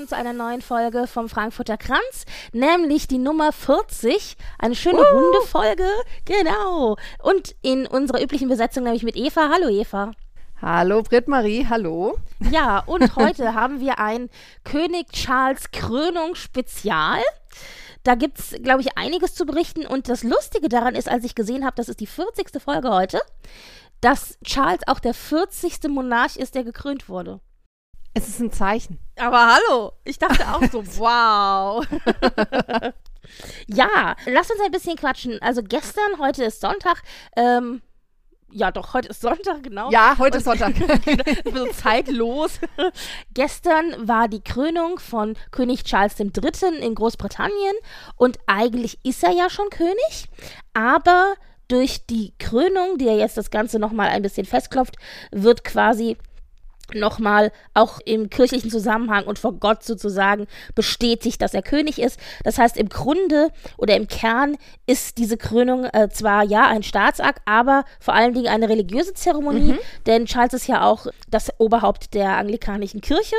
Willkommen zu einer neuen Folge vom Frankfurter Kranz, nämlich die Nummer 40. Eine schöne Uh. runde Folge, genau. Und in unserer üblichen Besetzung nämlich mit Eva. Hallo Eva. Hallo Britt-Marie, hallo. Ja, und heute haben wir ein König Charles Krönung Spezial. Da gibt es, glaube ich, einiges zu berichten. Und das Lustige daran ist, als ich gesehen habe, das ist die 40. Folge heute, dass Charles auch der 40. Monarch ist, der gekrönt wurde. Es ist ein Zeichen. Aber hallo, ich dachte auch so, wow. ja, lass uns ein bisschen quatschen. Also gestern, heute ist Sonntag, ähm, ja doch, heute ist Sonntag, genau. Ja, heute ist Sonntag. so zeitlos. Gestern war die Krönung von König Charles III. in Großbritannien und eigentlich ist er ja schon König, aber durch die Krönung, die ja jetzt das Ganze nochmal ein bisschen festklopft, wird quasi nochmal auch im kirchlichen Zusammenhang und vor Gott sozusagen bestätigt, dass er König ist. Das heißt, im Grunde oder im Kern ist diese Krönung äh, zwar ja ein Staatsakt, aber vor allen Dingen eine religiöse Zeremonie, denn Charles ist ja auch das Oberhaupt der anglikanischen Kirche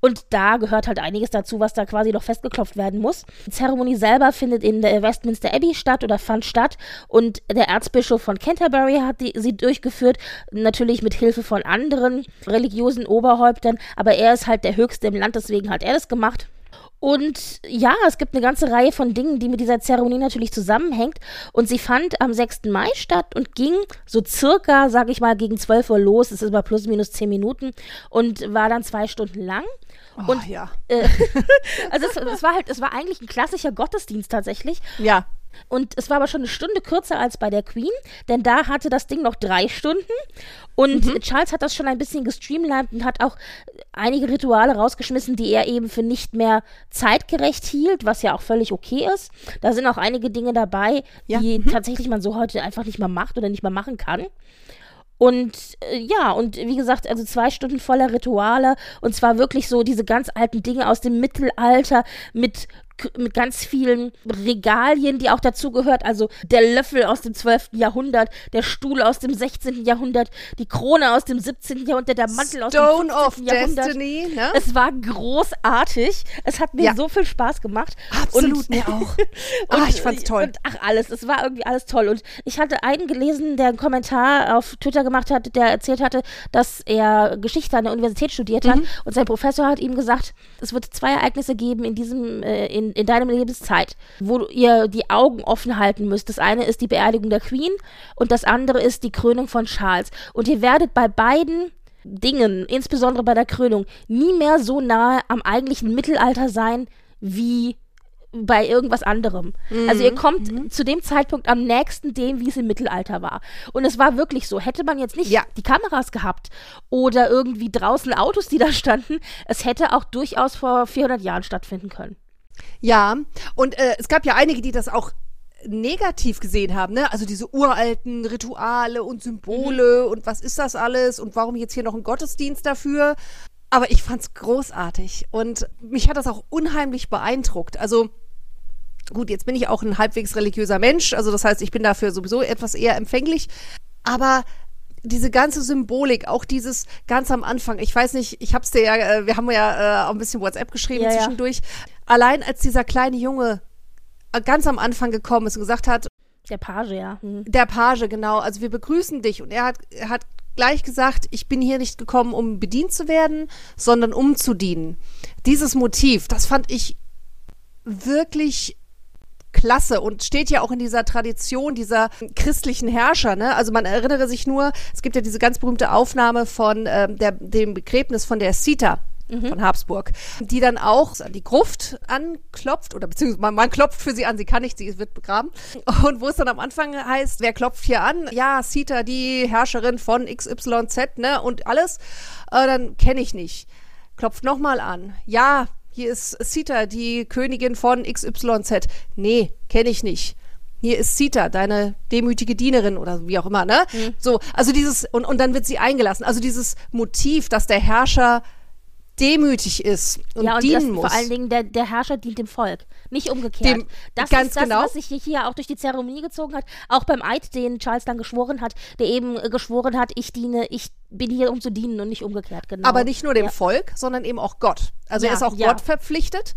und da gehört halt einiges dazu, was da quasi noch festgeklopft werden muss. Die Zeremonie selber findet in der Westminster Abbey statt oder fand statt und der Erzbischof von Canterbury hat die, sie durchgeführt, natürlich mit Hilfe von anderen religiösen Oberhäuptern, aber er ist halt der Höchste im Land, deswegen hat er das gemacht. Und ja, es gibt eine ganze Reihe von Dingen, die mit dieser Zeremonie natürlich zusammenhängt. Und sie fand am 6. Mai statt und ging so circa, sag ich mal, gegen 12 Uhr los. Es ist immer plus minus 10 Minuten und war dann zwei Stunden lang. Oh, Und- ja. Äh, also es, es war halt, es war eigentlich ein klassischer Gottesdienst tatsächlich. Ja. Und es war aber schon eine Stunde kürzer als bei der Queen, denn da hatte das Ding noch drei Stunden. Und Charles hat das schon ein bisschen gestreamlined und hat auch einige Rituale rausgeschmissen, die er eben für nicht mehr zeitgerecht hielt, was ja auch völlig okay ist. Da sind auch einige Dinge dabei, Ja, die tatsächlich man so heute einfach nicht mehr macht oder nicht mehr machen kann. Und äh, ja, und wie gesagt, also zwei Stunden voller Rituale und zwar wirklich so diese ganz alten Dinge aus dem Mittelalter mit mit ganz vielen Regalien, die auch dazu gehört. Also der Löffel aus dem 12. Jahrhundert, der Stuhl aus dem 16. Jahrhundert, die Krone aus dem 17. Jahrhundert, der Mantel aus Stone dem 15. of Jahrhundert. Destiny, ne? Es war großartig. Es hat mir Ja. so viel Spaß gemacht. Absolut, und, mir auch. Ah, ich fand's toll. Und, ach, alles. Es war irgendwie alles toll. Und ich hatte einen gelesen, der einen Kommentar auf Twitter gemacht hat, der erzählt hatte, dass er Geschichte an der Universität studiert Mhm. hat. Und sein Professor hat ihm gesagt, es wird zwei Ereignisse geben in diesem, äh, in, in deinem Lebenszeit, wo ihr die Augen offen halten müsst. Das eine ist die Beerdigung der Queen und das andere ist die Krönung von Charles. Und ihr werdet bei beiden Dingen, insbesondere bei der Krönung, nie mehr so nahe am eigentlichen Mittelalter sein wie bei irgendwas anderem. Also ihr kommt zu dem Zeitpunkt am nächsten dem, wie es im Mittelalter war. Und es war wirklich so. Hätte man jetzt nicht Ja. die Kameras gehabt oder irgendwie draußen Autos, die da standen, es hätte auch durchaus vor 400 Jahren stattfinden können. Ja, und äh, es gab ja einige, die das auch negativ gesehen haben, ne? Also diese uralten Rituale und Symbole und was ist das alles und warum jetzt hier noch ein Gottesdienst dafür? Aber ich fand's großartig und mich hat das auch unheimlich beeindruckt. Also gut, jetzt bin ich auch ein halbwegs religiöser Mensch, also das heißt, ich bin dafür sowieso etwas eher empfänglich, aber diese ganze Symbolik, auch dieses ganz am Anfang, ich weiß nicht, ich hab's dir ja, äh, wir haben ja äh, auch ein bisschen WhatsApp geschrieben Ja, ja. Allein als dieser kleine Junge äh, ganz am Anfang gekommen ist und gesagt hat, Der Page, ja. Hm. der Page, genau, also wir begrüßen dich. Und er hat, er hat gleich gesagt, ich bin hier nicht gekommen, um bedient zu werden, sondern um zu dienen. Dieses Motiv, das fand ich wirklich klasse und steht ja auch in dieser Tradition dieser christlichen Herrscher. Ne? Also man erinnere sich nur, es gibt ja diese ganz berühmte Aufnahme von ähm, der, dem Begräbnis von der Sita von Habsburg, die dann auch an die Gruft anklopft oder beziehungsweise man, man klopft für sie an, sie kann nicht, sie wird begraben. Und wo es dann am Anfang heißt, wer klopft hier an? Ja, Sita, die Herrscherin von XYZ, ne, und alles, äh, dann kenne ich nicht. Klopft nochmal an. Ja, hier ist Sita, die Königin von XYZ. Nee, kenne ich nicht hier ist Sita, deine demütige Dienerin oder wie auch immer, ne? Mhm. So, also dieses, und, und dann wird sie eingelassen. Also dieses Motiv, dass der Herrscher demütig ist und, ja, und dienen muss. vor allen Dingen der, der Herrscher dient dem Volk, nicht umgekehrt. Dem- das ganz ist das, genau. was sich hier auch durch die Zeremonie gezogen hat, auch beim Eid, den Charles dann geschworen hat, der eben äh, geschworen hat, ich diene, ich bin hier, um zu dienen und nicht umgekehrt, genau. Aber nicht nur dem Ja. Volk, sondern eben auch Gott. Also Ja, er ist auch. Gott verpflichtet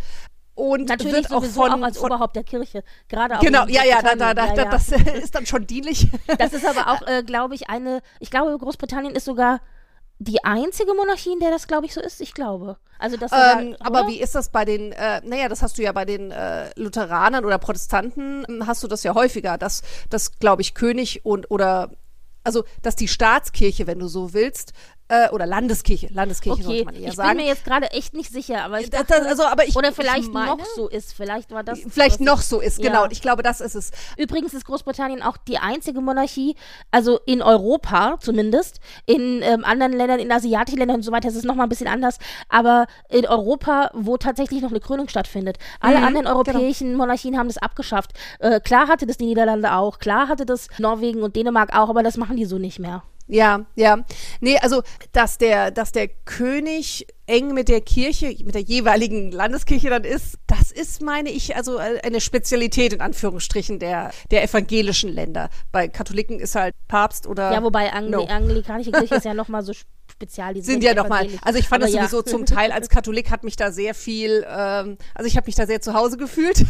und Natürlich wird auch von, auch als von Oberhaupt der Kirche, gerade auch Genau, ja, ja, da, da, da, Ja, das ist dann schon dienlich. Das ist aber auch, äh, glaube ich, eine, ich glaube, Großbritannien ist sogar die einzige Monarchie, in der das, glaube ich, so ist. Ich glaube. Also, das ähm, da, aber wie ist das bei den, äh, naja, das hast du ja bei den äh, Lutheranern oder Protestanten, ähm, hast du das ja häufiger, dass, dass glaube ich, König und oder, also, dass die Staatskirche, wenn du so willst, äh, oder Landeskirche, Landeskirche Okay, sollte man eher ich sagen. bin mir jetzt gerade echt nicht sicher, aber ich Das- dachte, das- also, aber ich- oder ich vielleicht meine- noch so ist. Vielleicht war das Vielleicht noch ich- so ist, Ja. genau. Und ich glaube, das ist es. Übrigens ist Großbritannien auch die einzige Monarchie, also in Europa zumindest. In ähm, anderen Ländern, in asiatischen Ländern und so weiter ist es nochmal ein bisschen anders. Aber in Europa, wo tatsächlich noch eine Krönung stattfindet. Alle Mhm, anderen europäischen Monarchien haben das abgeschafft. Äh, klar hatte das die Niederlande auch, klar hatte das Norwegen und Dänemark auch, aber das machen die so nicht mehr. Ja, ja. Nee, also, dass der, dass der König eng mit der Kirche, mit der jeweiligen Landeskirche dann ist, das ist, meine ich, also äh, eine Spezialität in Anführungsstrichen der, der evangelischen Länder. Bei Katholiken ist halt Papst oder. Ja, wobei Angli no. anglikanische Kirche ist ja nochmal so spezial. Die sind ja nochmal, also ich fand Aber das ja. sowieso zum Teil als Katholik hat mich da sehr viel, ähm, also ich habe mich da sehr zu Hause gefühlt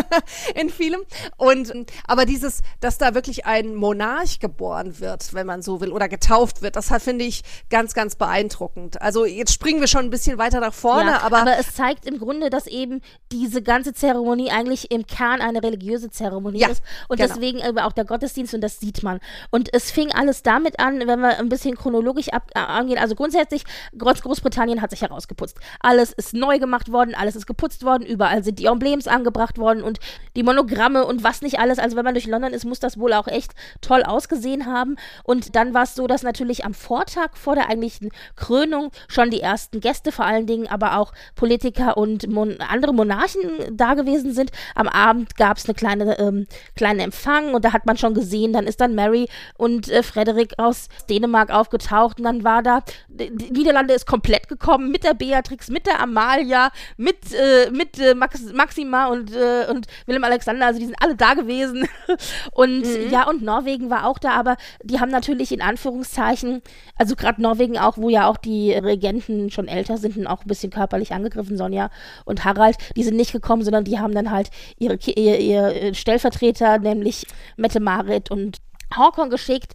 in vielem. Und aber dieses, dass da wirklich ein Monarch geboren wird, wenn man so will, oder getauft wird, das finde ich ganz, ganz beeindruckend. Also jetzt springen wir schon ein bisschen weiter nach vorne, ja, aber, es zeigt im Grunde, dass eben diese ganze Zeremonie eigentlich im Kern eine religiöse Zeremonie Ja, ist und genau. deswegen aber auch der Gottesdienst und das sieht man. Und es fing alles damit an, wenn wir ein bisschen chronologisch ab, äh, angehen. Also grundsätzlich, Groß Großbritannien hat sich herausgeputzt. Alles ist neu gemacht worden, alles ist geputzt worden, überall sind die Emblems angebracht worden und die Monogramme und was nicht alles. Also wenn man durch London ist, muss das wohl auch echt toll ausgesehen haben. Und dann war es so, dass natürlich am Vortag vor der eigentlichen Krönung schon die ersten Gäste, vor allen Dingen aber auch Politiker und Mon andere Monarchen da gewesen sind. Am Abend gab es eine kleine, ähm, kleine Empfang und da hat man schon gesehen, dann ist dann Mary und äh, Frederik aus Dänemark aufgetaucht und dann war da, die die Niederlande ist komplett gekommen mit der Beatrix, mit der Amalia, mit, äh, mit äh, Max Maxima und, äh, und Willem Alexander, also die sind alle da gewesen. Und ja, und Norwegen war auch da, aber die haben natürlich in Anführungszeichen, also gerade Norwegen auch, wo ja auch die Regenten schon älter sind und auch ein bisschen körperlich angegriffen, Sonja und Harald, die sind nicht gekommen, sondern die haben dann halt ihre, ihr, ihr Stellvertreter, nämlich Mette-Marit und Håkon geschickt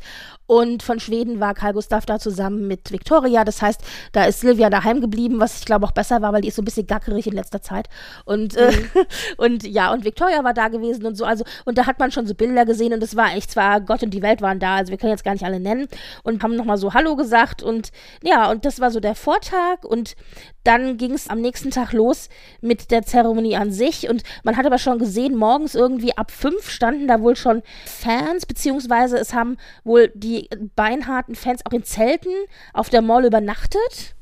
und von Schweden war Karl Gustav da zusammen mit Victoria. Das heißt, da ist Silvia daheim geblieben, was ich glaube auch besser war, weil die ist so ein bisschen gackerig in letzter Zeit. Und, äh, und ja, und Victoria war da gewesen und so. Also, und da hat man schon so Bilder gesehen und es war echt zwar Gott und die Welt waren da, also wir können jetzt gar nicht alle nennen und haben nochmal so Hallo gesagt und ja, und das war so der Vortag und dann ging es am nächsten Tag los mit der Zeremonie an sich und man hat aber schon gesehen, morgens irgendwie ab fünf standen da wohl schon Fans, beziehungsweise es haben wohl die beinharten Fans auch in Zelten auf der Mall übernachtet.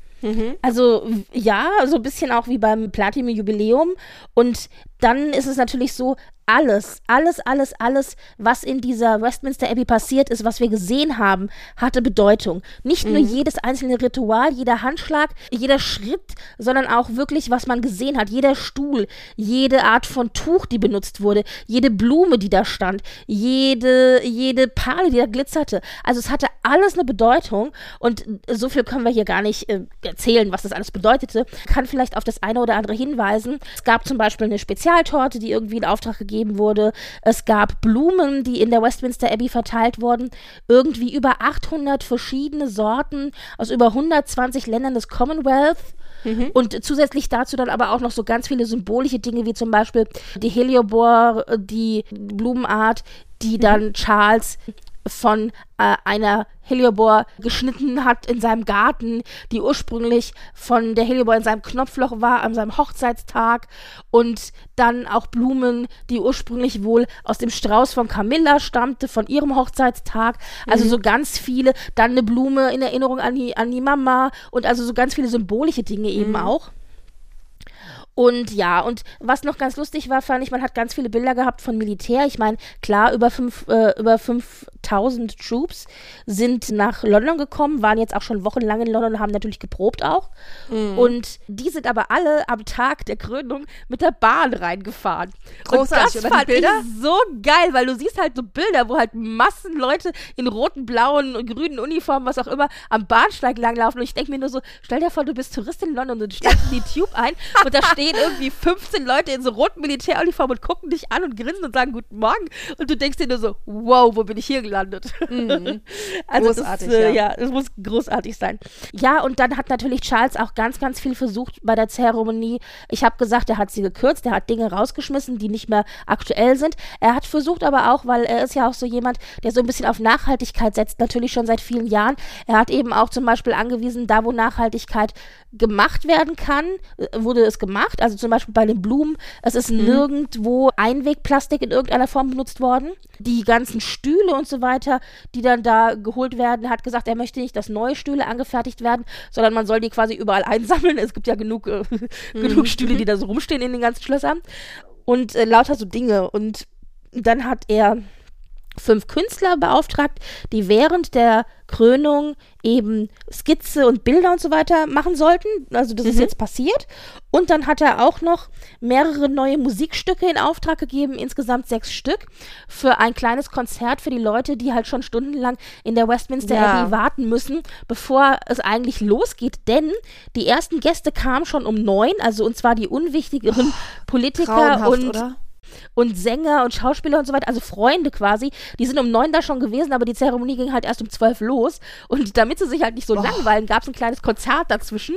Also w- ja, so ein bisschen auch wie beim Platinum-Jubiläum. Und dann ist es natürlich so, alles, alles, alles, alles, was in dieser Westminster Abbey passiert ist, was wir gesehen haben, hatte Bedeutung. Nicht nur jedes einzelne Ritual, jeder Handschlag, jeder Schritt, sondern auch wirklich, was man gesehen hat. Jeder Stuhl, jede Art von Tuch, die benutzt wurde, jede Blume, die da stand, jede, jede Perle, die da glitzerte. Also es hatte alles eine Bedeutung und so viel können wir hier gar nicht äh, erzählen, was das alles bedeutete. Kann vielleicht auf das eine oder andere hinweisen. Es gab zum Beispiel eine Spezialtorte, die irgendwie in Auftrag gegeben wurde. Es gab Blumen, die in der Westminster Abbey verteilt wurden. Irgendwie über 800 verschiedene Sorten aus über 120 Ländern des Commonwealth. Und zusätzlich dazu dann aber auch noch so ganz viele symbolische Dinge, wie zum Beispiel die Heliobor, die Blumenart, die dann Charles von äh, einer Heliobor geschnitten hat in seinem Garten, die ursprünglich von der Heliobor in seinem Knopfloch war an seinem Hochzeitstag und dann auch Blumen, die ursprünglich wohl aus dem Strauß von Camilla stammte, von ihrem Hochzeitstag. Also so ganz viele, dann eine Blume in Erinnerung an die, an die Mama und also so ganz viele symbolische Dinge eben auch. Und ja, und was noch ganz lustig war, fand ich, man hat ganz viele Bilder gehabt von Militär. Ich meine, klar, über, fünf, äh, über 5000 Troops sind nach London gekommen, waren jetzt auch schon wochenlang in London und haben natürlich geprobt auch. Und die sind aber alle am Tag der Krönung mit der Bahn reingefahren. Großartig, und das fand ich so geil, weil du siehst halt so Bilder, wo halt Massen Leute in roten, blauen und grünen Uniformen, was auch immer, am Bahnsteig langlaufen. Und ich denke mir nur so, stell dir vor, du bist Tourist in London und du steigst in die Tube ein und da stehen irgendwie 15 Leute in so roten Militäruniformen und gucken dich an und grinsen und sagen Guten Morgen. Und du denkst dir nur so, wow, wo bin ich hier gelandet? also Großartig, das, äh, ja. ja, das muss großartig sein. Ja, und dann hat natürlich Charles auch ganz, ganz viel versucht bei der Zeremonie. Ich habe gesagt, er hat sie gekürzt, er hat Dinge rausgeschmissen, die nicht mehr aktuell sind. Er hat versucht aber auch, weil er ist ja auch so jemand, der so ein bisschen auf Nachhaltigkeit setzt, natürlich schon seit vielen Jahren. Er hat eben auch zum Beispiel angewiesen, da wo Nachhaltigkeit gemacht werden kann, äh, wurde es gemacht. Also zum Beispiel bei den Blumen, es ist nirgendwo Einwegplastik in irgendeiner Form benutzt worden. Die ganzen Stühle und so weiter, die dann da geholt werden, er hat gesagt, er möchte nicht, dass neue Stühle angefertigt werden, sondern man soll die quasi überall einsammeln. Es gibt ja genug, äh, genug Stühle, die da so rumstehen in den ganzen Schlössern. Und äh, lauter so Dinge. Und dann hat er fünf Künstler beauftragt, die während der Krönung eben Skizze und Bilder und so weiter machen sollten. Also das ist jetzt passiert. Und dann hat er auch noch mehrere neue Musikstücke in Auftrag gegeben, insgesamt sechs Stück, für ein kleines Konzert für die Leute, die halt schon stundenlang in der Westminster Ja. Abbey warten müssen, bevor es eigentlich losgeht. Denn die ersten Gäste kamen schon um neun, also und zwar die unwichtigeren Politiker Grauenhaft, und oder? Und Sänger und Schauspieler und so weiter, also Freunde quasi, die sind um neun da schon gewesen, aber die Zeremonie ging halt erst um zwölf los. Und damit sie sich halt nicht so langweilen, gab es ein kleines Konzert dazwischen.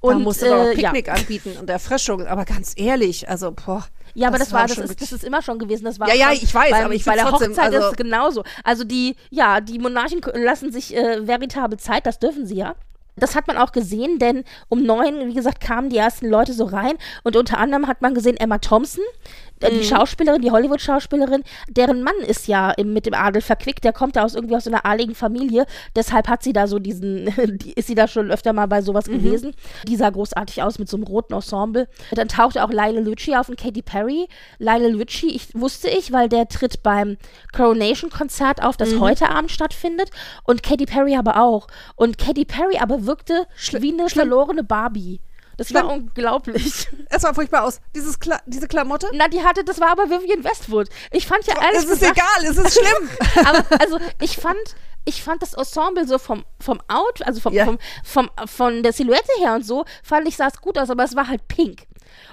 Und da musste man auch äh, ja. Picknick anbieten und Erfrischung. Aber ganz ehrlich, also, boah. Ja, aber das, war, das, ist, das ist immer schon gewesen. Das war Ja, ja, ich weiß, beim, aber ich bei der trotzdem, Hochzeit ist also- es genauso. Also die, ja, die Monarchen lassen sich äh, veritabel Zeit, das dürfen sie ja. Das hat man auch gesehen, denn um neun, wie gesagt, kamen die ersten Leute so rein und unter anderem hat man gesehen Emma Thompson, äh, Mhm. die Schauspielerin, die Hollywood-Schauspielerin, deren Mann ist ja im, mit dem Adel verquickt, der kommt ja aus irgendwie aus so einer adligen Familie, deshalb hat sie da so diesen, die, ist sie da schon öfter mal bei sowas Mhm. gewesen. Die sah großartig aus mit so einem roten Ensemble. Dann tauchte auch Lionel Richie auf und Katy Perry. Lionel Richie, ich, wusste ich, weil der tritt beim Coronation-Konzert auf, das heute Abend stattfindet und Katy Perry aber auch. Und Katy Perry aber wirkte wie eine verlorene Barbie. Das war Schlimm. unglaublich. Es sah furchtbar aus. Dieses Kla diese Klamotte? Na, die hatte, das war aber Vivian Westwood. Ich fand ja ehrlich Es ist gesagt, egal, es ist schlimm. aber also ich fand, ich fand das Ensemble so vom, vom Out, also vom, Ja. vom, vom, von der Silhouette her und so, fand ich, sah es gut aus, aber es war halt pink.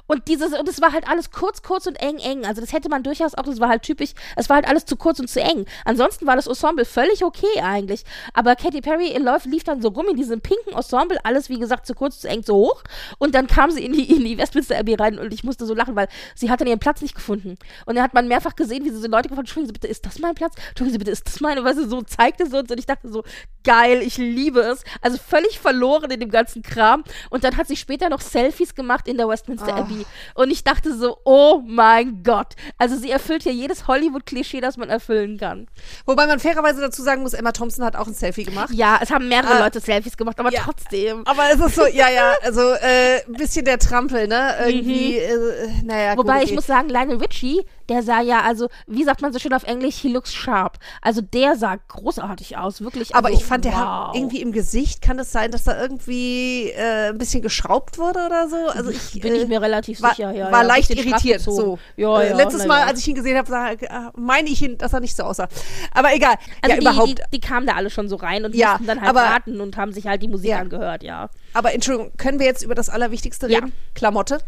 Und dieses, und es war halt alles kurz, kurz und eng, eng. Also das hätte man durchaus auch, das war halt typisch, es war halt alles zu kurz und zu eng. Ansonsten war das Ensemble völlig okay eigentlich. Aber Katy Perry läuft, lief dann so rum in diesem pinken Ensemble, alles wie gesagt zu kurz, zu eng, zu hoch. Und dann kam sie in die, in die Westminster Abbey rein und ich musste so lachen, weil sie hat dann ihren Platz nicht gefunden. Und dann hat man mehrfach gesehen, wie sie so Leute gefragt, Entschuldigen Sie bitte, ist das mein Platz? Entschuldigen Sie bitte, ist das meine? Weißt du, so zeigte und so. Und ich dachte so, geil, ich liebe es. Also völlig verloren in dem ganzen Kram. Und dann hat sie später noch Selfies gemacht in der Westminster Ah. Abbey. Und ich dachte so, oh mein Gott. Also sie erfüllt ja jedes Hollywood-Klischee, das man erfüllen kann. Wobei man fairerweise dazu sagen muss, Emma Thompson hat auch ein Selfie gemacht. Ja, es haben mehrere Ah. Leute Selfies gemacht, aber Ja. trotzdem. Aber es ist so, ja, ja, also äh, ein bisschen der Trampel, ne? Irgendwie, äh, naja, Mhm. Wobei gut, ich okay. muss sagen, Lionel Richie, der sah ja, also, wie sagt man so schön auf Englisch, he looks sharp. Also der sah großartig aus, wirklich. Aber also, ich fand, der wow. hat irgendwie im Gesicht, kann es sein, dass da irgendwie äh, ein bisschen geschraubt wurde oder so? Also ich Bin äh, ich mir relativ war, sicher, ja. war ja, leicht irritiert. So. Ja, äh, ja, letztes Mal, ja. als ich ihn gesehen habe, äh, meine ich ihn, dass er nicht so aussah. Aber egal. Also ja, die, überhaupt. Die, die kamen da alle schon so rein und Ja, mussten dann halt aber- warten und haben sich halt die Musik Ja. angehört, ja. aber Entschuldigung, können wir jetzt über das Allerwichtigste Ja. reden? Klamotte.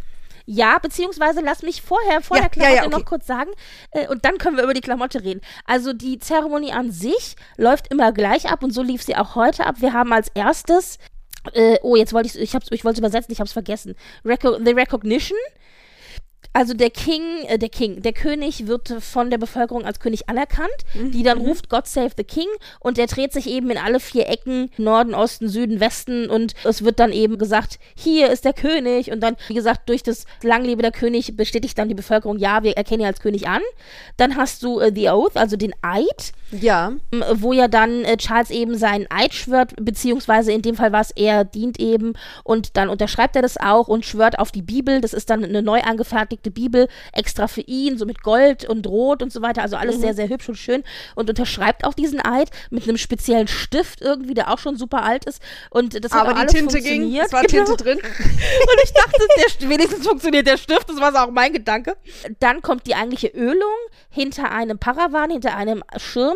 Ja, beziehungsweise lass mich vorher, vor Ja, der ja, Klamotte ja, okay. noch kurz sagen äh, und dann können wir über die Klamotte reden. Also die Zeremonie an sich läuft immer gleich ab und so lief sie auch heute ab. Wir haben als erstes, äh, oh, jetzt wollte ich, ich, hab's, ich wollte übersetzen, ich habe es vergessen. Reco the Recognition. Also der King, äh, der King, der König wird von der Bevölkerung als König anerkannt, die dann ruft God Save the King. Und der dreht sich eben in alle vier Ecken, Norden, Osten, Süden, Westen. Und es wird dann eben gesagt, hier ist der König. Und dann, wie gesagt, durch das Langlebe der König bestätigt dann die Bevölkerung, ja, wir erkennen ihn als König an. Dann hast du äh, The Oath, also den Eid, Ja. ähm, wo ja dann äh, Charles eben seinen Eid schwört, beziehungsweise in dem Fall war es er dient eben. Und dann unterschreibt er das auch und schwört auf die Bibel. Das ist dann eine neu angefertigte Bibel, extra für ihn, so mit Gold und Rot und so weiter. Also alles sehr, sehr hübsch und schön und unterschreibt auch diesen Eid mit einem speziellen Stift irgendwie, der auch schon super alt ist. Und das hat Aber auch die Tinte ging, es war Genau. Tinte drin. Und ich dachte, der, St- wenigstens funktioniert der Stift, das war so auch mein Gedanke. Dann kommt die eigentliche Ölung hinter einem Paravan, hinter einem Schirm.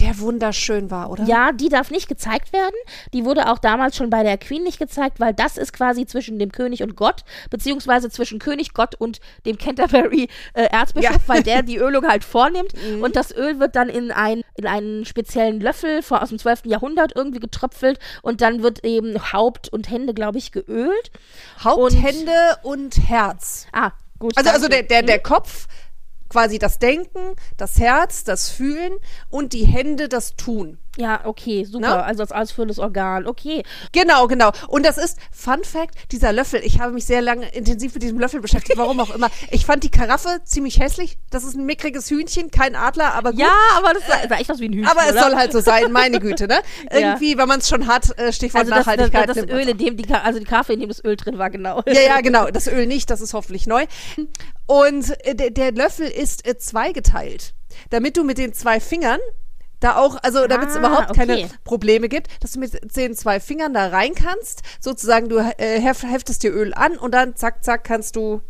Der wunderschön war, oder? Ja, die darf nicht gezeigt werden. Die wurde auch damals schon bei der Queen nicht gezeigt, weil das ist quasi zwischen dem König und Gott, beziehungsweise zwischen König, Gott und dem Canterbury äh, Erzbischof, Ja. Mhm. weil der die Ölung halt vornimmt. Und das Öl wird dann in, ein, in einen speziellen Löffel vor, aus dem 12. Jahrhundert irgendwie getröpfelt und dann wird eben Haupt und Hände, glaube ich, geölt. Haupt, Und- Hände und Herz. Ah, gut. Also, also der, der, der Kopf, quasi das Denken, das Herz, das Fühlen und die Hände das Tun. Ja, okay, super. Ne? Also als ausführendes Organ. Okay. Genau, genau. Und das ist, Fun Fact, dieser Löffel, ich habe mich sehr lange intensiv mit diesem Löffel beschäftigt, warum auch immer. Ich fand die Karaffe ziemlich hässlich. Das ist ein mickriges Hühnchen, kein Adler, aber gut. Ja, aber das sah, sah echt aus wie ein Hühnchen. aber es oder? soll halt so sein, meine Güte, ne? Ja. Irgendwie, wenn man es schon hat, äh, Stichwort also das, das, Nachhaltigkeit. das, das man's Öl, in dem die, also die Kaffee, in dem das Öl drin war, genau. Ja, ja, genau. Das Öl nicht, das ist hoffentlich neu. Und äh, der, der Löffel ist äh, zweigeteilt, damit du mit den zwei Fingern da auch, also damit es Ah, überhaupt keine okay. Probleme gibt, dass du mit den zwei Fingern da rein kannst. Sozusagen, du äh, hef, heftest dir Öl an und dann zack, zack, kannst du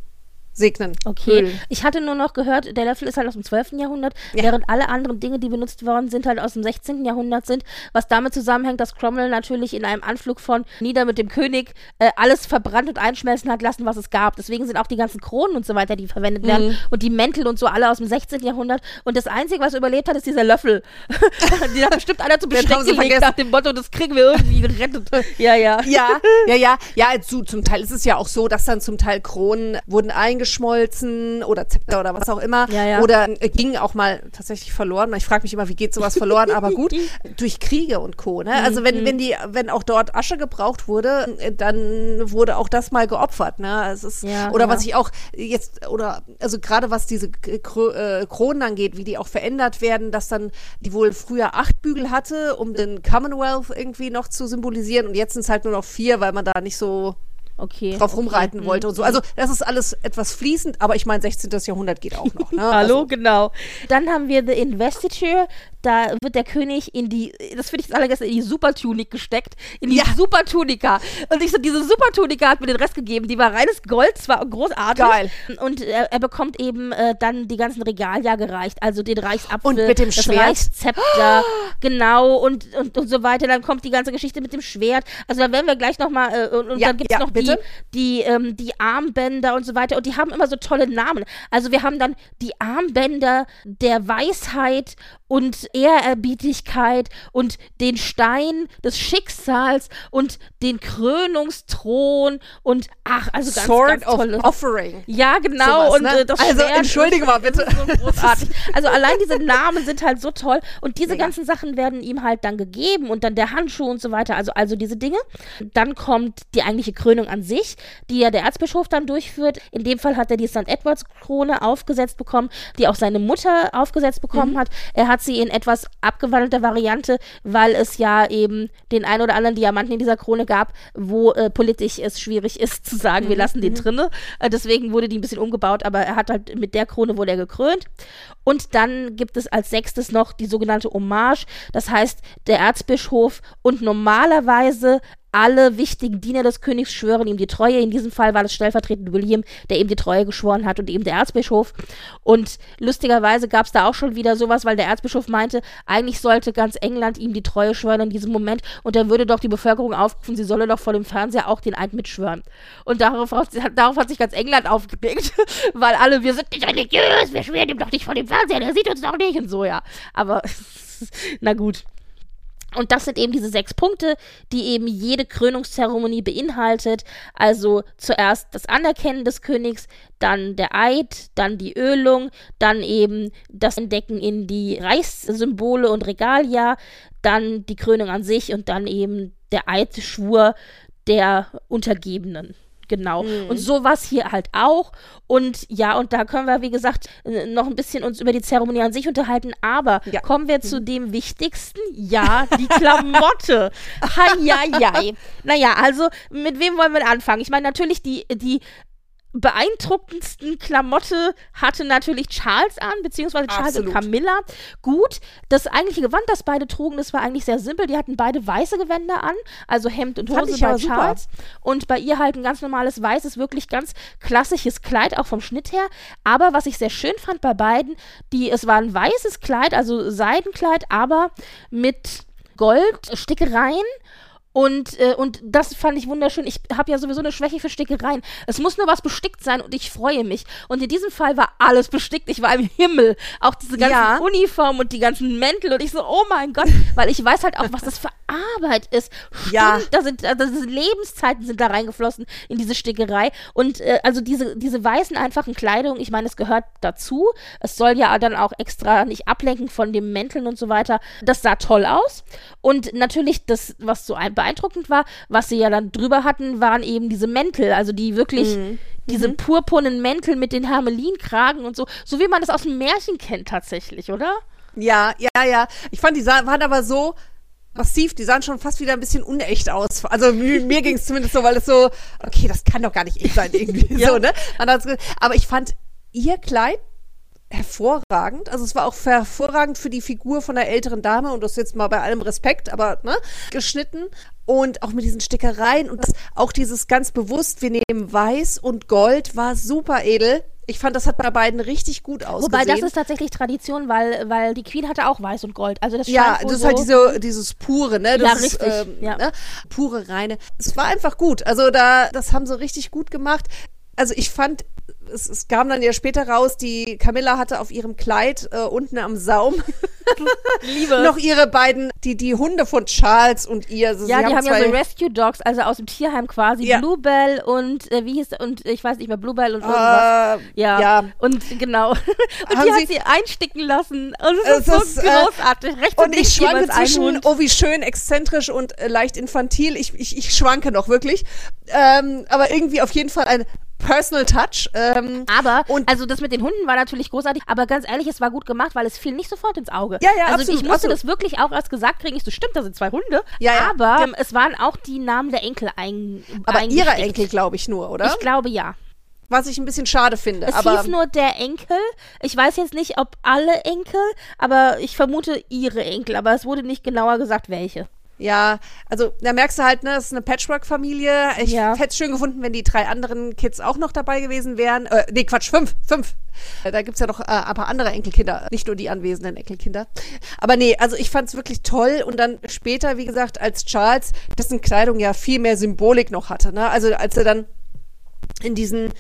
segnen. Okay, Öl. ich hatte nur noch gehört, der Löffel ist halt aus dem 12. Jahrhundert, Ja. während alle anderen Dinge, die benutzt worden sind, halt aus dem 16. Jahrhundert sind, was damit zusammenhängt, dass Cromwell natürlich in einem Anflug von Nieder mit dem König äh, alles verbrannt und einschmelzen hat lassen, was es gab. Deswegen sind auch die ganzen Kronen und so weiter, die verwendet Mhm. werden und die Mäntel und so alle aus dem 16. Jahrhundert und das Einzige, was überlebt hat, ist dieser Löffel. die hat bestimmt einer Den Besteck gelegt nach dem Motto, das kriegen wir irgendwie gerettet. ja, ja. Ja, ja, ja, ja, zu, zum Teil ist es ja auch so, dass dann zum Teil Kronen wurden eingeschmolzen oder Zepter oder was auch immer. Ja, ja. Oder äh, gingen auch mal tatsächlich verloren. Ich frage mich immer, wie geht sowas verloren, aber gut. Durch Kriege und Co. Ne? Also Mhm. wenn, wenn die, wenn auch dort Asche gebraucht wurde, äh, dann wurde auch das mal geopfert. Ne? Es ist, Ja, oder was ich auch jetzt, oder also gerade was diese äh, Kronen angeht, wie die auch verändert werden, dass dann die wohl früher acht Bügel hatte, um den Commonwealth irgendwie noch zu symbolisieren und jetzt sind es halt nur noch vier, weil man da nicht so Okay. drauf okay. rumreiten Mhm. wollte und so. Also das ist alles etwas fließend, aber ich meine 16. Jahrhundert geht auch noch. Ne? Hallo, Also, genau. Dann haben wir The Investiture. Da wird der König in die, das finde ich das allererste, in die Supertunik gesteckt. In die Ja. Supertunika. Und ich so, diese Supertunika hat mir den Rest gegeben. Die war reines Gold, zwar großartig. Geil. Und er, er bekommt eben äh, dann die ganzen Regalia gereicht. Also den Reichsapfel, Und mit dem das Schwert. Reichszepter, genau, und, und, und so weiter. Dann kommt die ganze Geschichte mit dem Schwert. Also da werden wir gleich nochmal, äh, und, und Ja, dann gibt es ja, noch die, bitte. die, ähm, die Armbänder und so weiter. Und die haben immer so tolle Namen. Also wir haben dann die Armbänder der Weisheit und Ehrerbietigkeit und den Stein des Schicksals und den Krönungsthron und ach, also ganz, Sword ganz of tolle. Offering. Ja, genau. Sowas, und ne? äh, das Also, Schwert entschuldige mal bitte. so großartig. Also allein diese Namen sind halt so toll und diese Mega. ganzen Sachen werden ihm halt dann gegeben und dann der Handschuh und so weiter. Also also diese Dinge. Dann kommt die eigentliche Krönung an sich, die ja der Erzbischof dann durchführt. In dem Fall hat er die St. Edwards Krone aufgesetzt bekommen, die auch seine Mutter aufgesetzt bekommen hat. Er hat sie in etwas abgewandelter Variante, weil es ja eben den ein oder anderen Diamanten in dieser Krone gab, wo äh, politisch es schwierig ist zu sagen, wir lassen den drinne. Äh, deswegen wurde die ein bisschen umgebaut, aber er hat halt mit der Krone wurde er gekrönt. Und dann gibt es als sechstes noch die sogenannte Hommage. Das heißt, der Erzbischof und normalerweise alle wichtigen Diener des Königs schwören ihm die Treue. In diesem Fall war das stellvertretend William, der ihm die Treue geschworen hat und eben der Erzbischof. Und lustigerweise gab es da auch schon wieder sowas, weil der Erzbischof meinte, eigentlich sollte ganz England ihm die Treue schwören in diesem Moment und dann würde doch die Bevölkerung aufrufen, sie solle doch vor dem Fernseher auch den Eid mitschwören. Und darauf, hat- darauf hat sich ganz England aufgeregt, weil alle, wir sind nicht religiös, wir schwören ihm doch nicht vor dem Fernseher, der sieht uns doch nicht und so, ja. Aber, na gut. Und das sind eben diese sechs Punkte, die eben jede Krönungszeremonie beinhaltet. Also zuerst das Anerkennen des Königs, dann der Eid, dann die Ölung, dann eben das Entdecken in die Reichssymbole und Regalia, dann die Krönung an sich und dann eben der Eidschwur der Untergebenen. Genau. Mhm. Und sowas hier halt auch. Und ja, und da können wir, wie gesagt, noch ein bisschen uns über die Zeremonie an sich unterhalten. Aber ja. kommen wir zu mhm. dem Wichtigsten. Ja, die Klamotte. Heieiei. Naja, also mit wem wollen wir anfangen? Ich meine, natürlich die, die beeindruckendsten Klamotte hatte natürlich Charles an, beziehungsweise Charles Absolut. und Camilla. Gut, das eigentliche Gewand, das beide trugen, das war eigentlich sehr simpel. Die hatten beide weiße Gewänder an, also Hemd und Hose bei Charles. Super. Und bei ihr halt ein ganz normales weißes, wirklich ganz klassisches Kleid, auch vom Schnitt her. Aber was ich sehr schön fand bei beiden, die, es war ein weißes Kleid, also Seidenkleid, aber mit Goldstickereien und, äh, und das fand ich wunderschön. Ich habe ja sowieso eine Schwäche für Stickereien. Es muss nur was bestickt sein und ich freue mich. Und in diesem Fall war alles bestickt. Ich war im Himmel. Auch diese ganzen ja. Uniformen und die ganzen Mäntel. Und ich so, oh mein Gott. Weil ich weiß halt auch, was das für Arbeit ist. Stunden, ja. Da sind, also Lebenszeiten sind da reingeflossen in diese Stickerei. Und äh, also diese, diese weißen, einfachen Kleidung, ich meine, es gehört dazu. Es soll ja dann auch extra nicht ablenken von dem Mänteln und so weiter. Das sah toll aus. Und natürlich das, was so ein beeindruckend war, was sie ja dann drüber hatten, waren eben diese Mäntel, also die wirklich, mhm. diese mhm. purpurnen Mäntel mit den Hermelinkragen und so, so wie man das aus dem Märchen kennt tatsächlich, oder? Ja, ja, ja. Ich fand, die waren aber so massiv, die sahen schon fast wieder ein bisschen unecht aus. Also mir, mir ging es zumindest so, weil es so, okay, das kann doch gar nicht echt sein, irgendwie ja. so, ne? Aber ich fand ihr Kleid hervorragend. Also es war auch hervorragend für die Figur von der älteren Dame und das jetzt mal bei allem Respekt, aber ne, geschnitten und auch mit diesen Stickereien und das, auch dieses ganz bewusst, wir nehmen Weiß und Gold war super edel. Ich fand, das hat bei beiden richtig gut ausgesehen. Wobei das ist tatsächlich Tradition, weil, weil die Queen hatte auch Weiß und Gold. Also das ja, das ist halt diese, dieses pure, ne? Das ja, ist, richtig. Ähm, ja. Ne? Pure reine. Es war einfach gut. Also da, das haben sie richtig gut gemacht. Also ich fand es, es, kam dann ja später raus, die Camilla hatte auf ihrem Kleid äh, unten am Saum Liebe. noch ihre beiden, die, die Hunde von Charles und ihr. Also ja, die haben, haben ja so Rescue Dogs, also aus dem Tierheim quasi. Ja. Bluebell und äh, wie hieß und ich weiß nicht mehr, Bluebell und irgendwas. Uh, ja. ja. Und genau. und haben die hat sie einsticken lassen. Und es ist so ist, äh, großartig. Recht und ich schwanke zwischen, oh wie schön, exzentrisch und äh, leicht infantil. Ich, ich, ich schwanke noch wirklich. Ähm, aber irgendwie auf jeden Fall ein Personal Touch. Ähm, aber, und also das mit den Hunden war natürlich großartig, aber ganz ehrlich, es war gut gemacht, weil es fiel nicht sofort ins Auge. Ja, ja, Also absolut, ich musste absolut. das wirklich auch erst gesagt kriegen, ich so, stimmt, da sind zwei Hunde. Ja, ja. Aber ähm, es waren auch die Namen der Enkel ein, Aber ihre Enkel, glaube ich, nur, oder? Ich glaube, ja. Was ich ein bisschen schade finde. Es aber hieß nur der Enkel. Ich weiß jetzt nicht, ob alle Enkel, aber ich vermute ihre Enkel. Aber es wurde nicht genauer gesagt, welche. Ja, also da merkst du halt, ne, das ist eine Patchwork-Familie. Ich ja. hätte es schön gefunden, wenn die drei anderen Kids auch noch dabei gewesen wären. Äh, nee, Quatsch, fünf, fünf. Äh, da gibt's ja noch äh, ein paar andere Enkelkinder, nicht nur die anwesenden Enkelkinder. Aber nee, also ich fand's wirklich toll. Und dann später, wie gesagt, als Charles, dessen Kleidung ja viel mehr Symbolik noch hatte. Ne? Also als er dann in diesen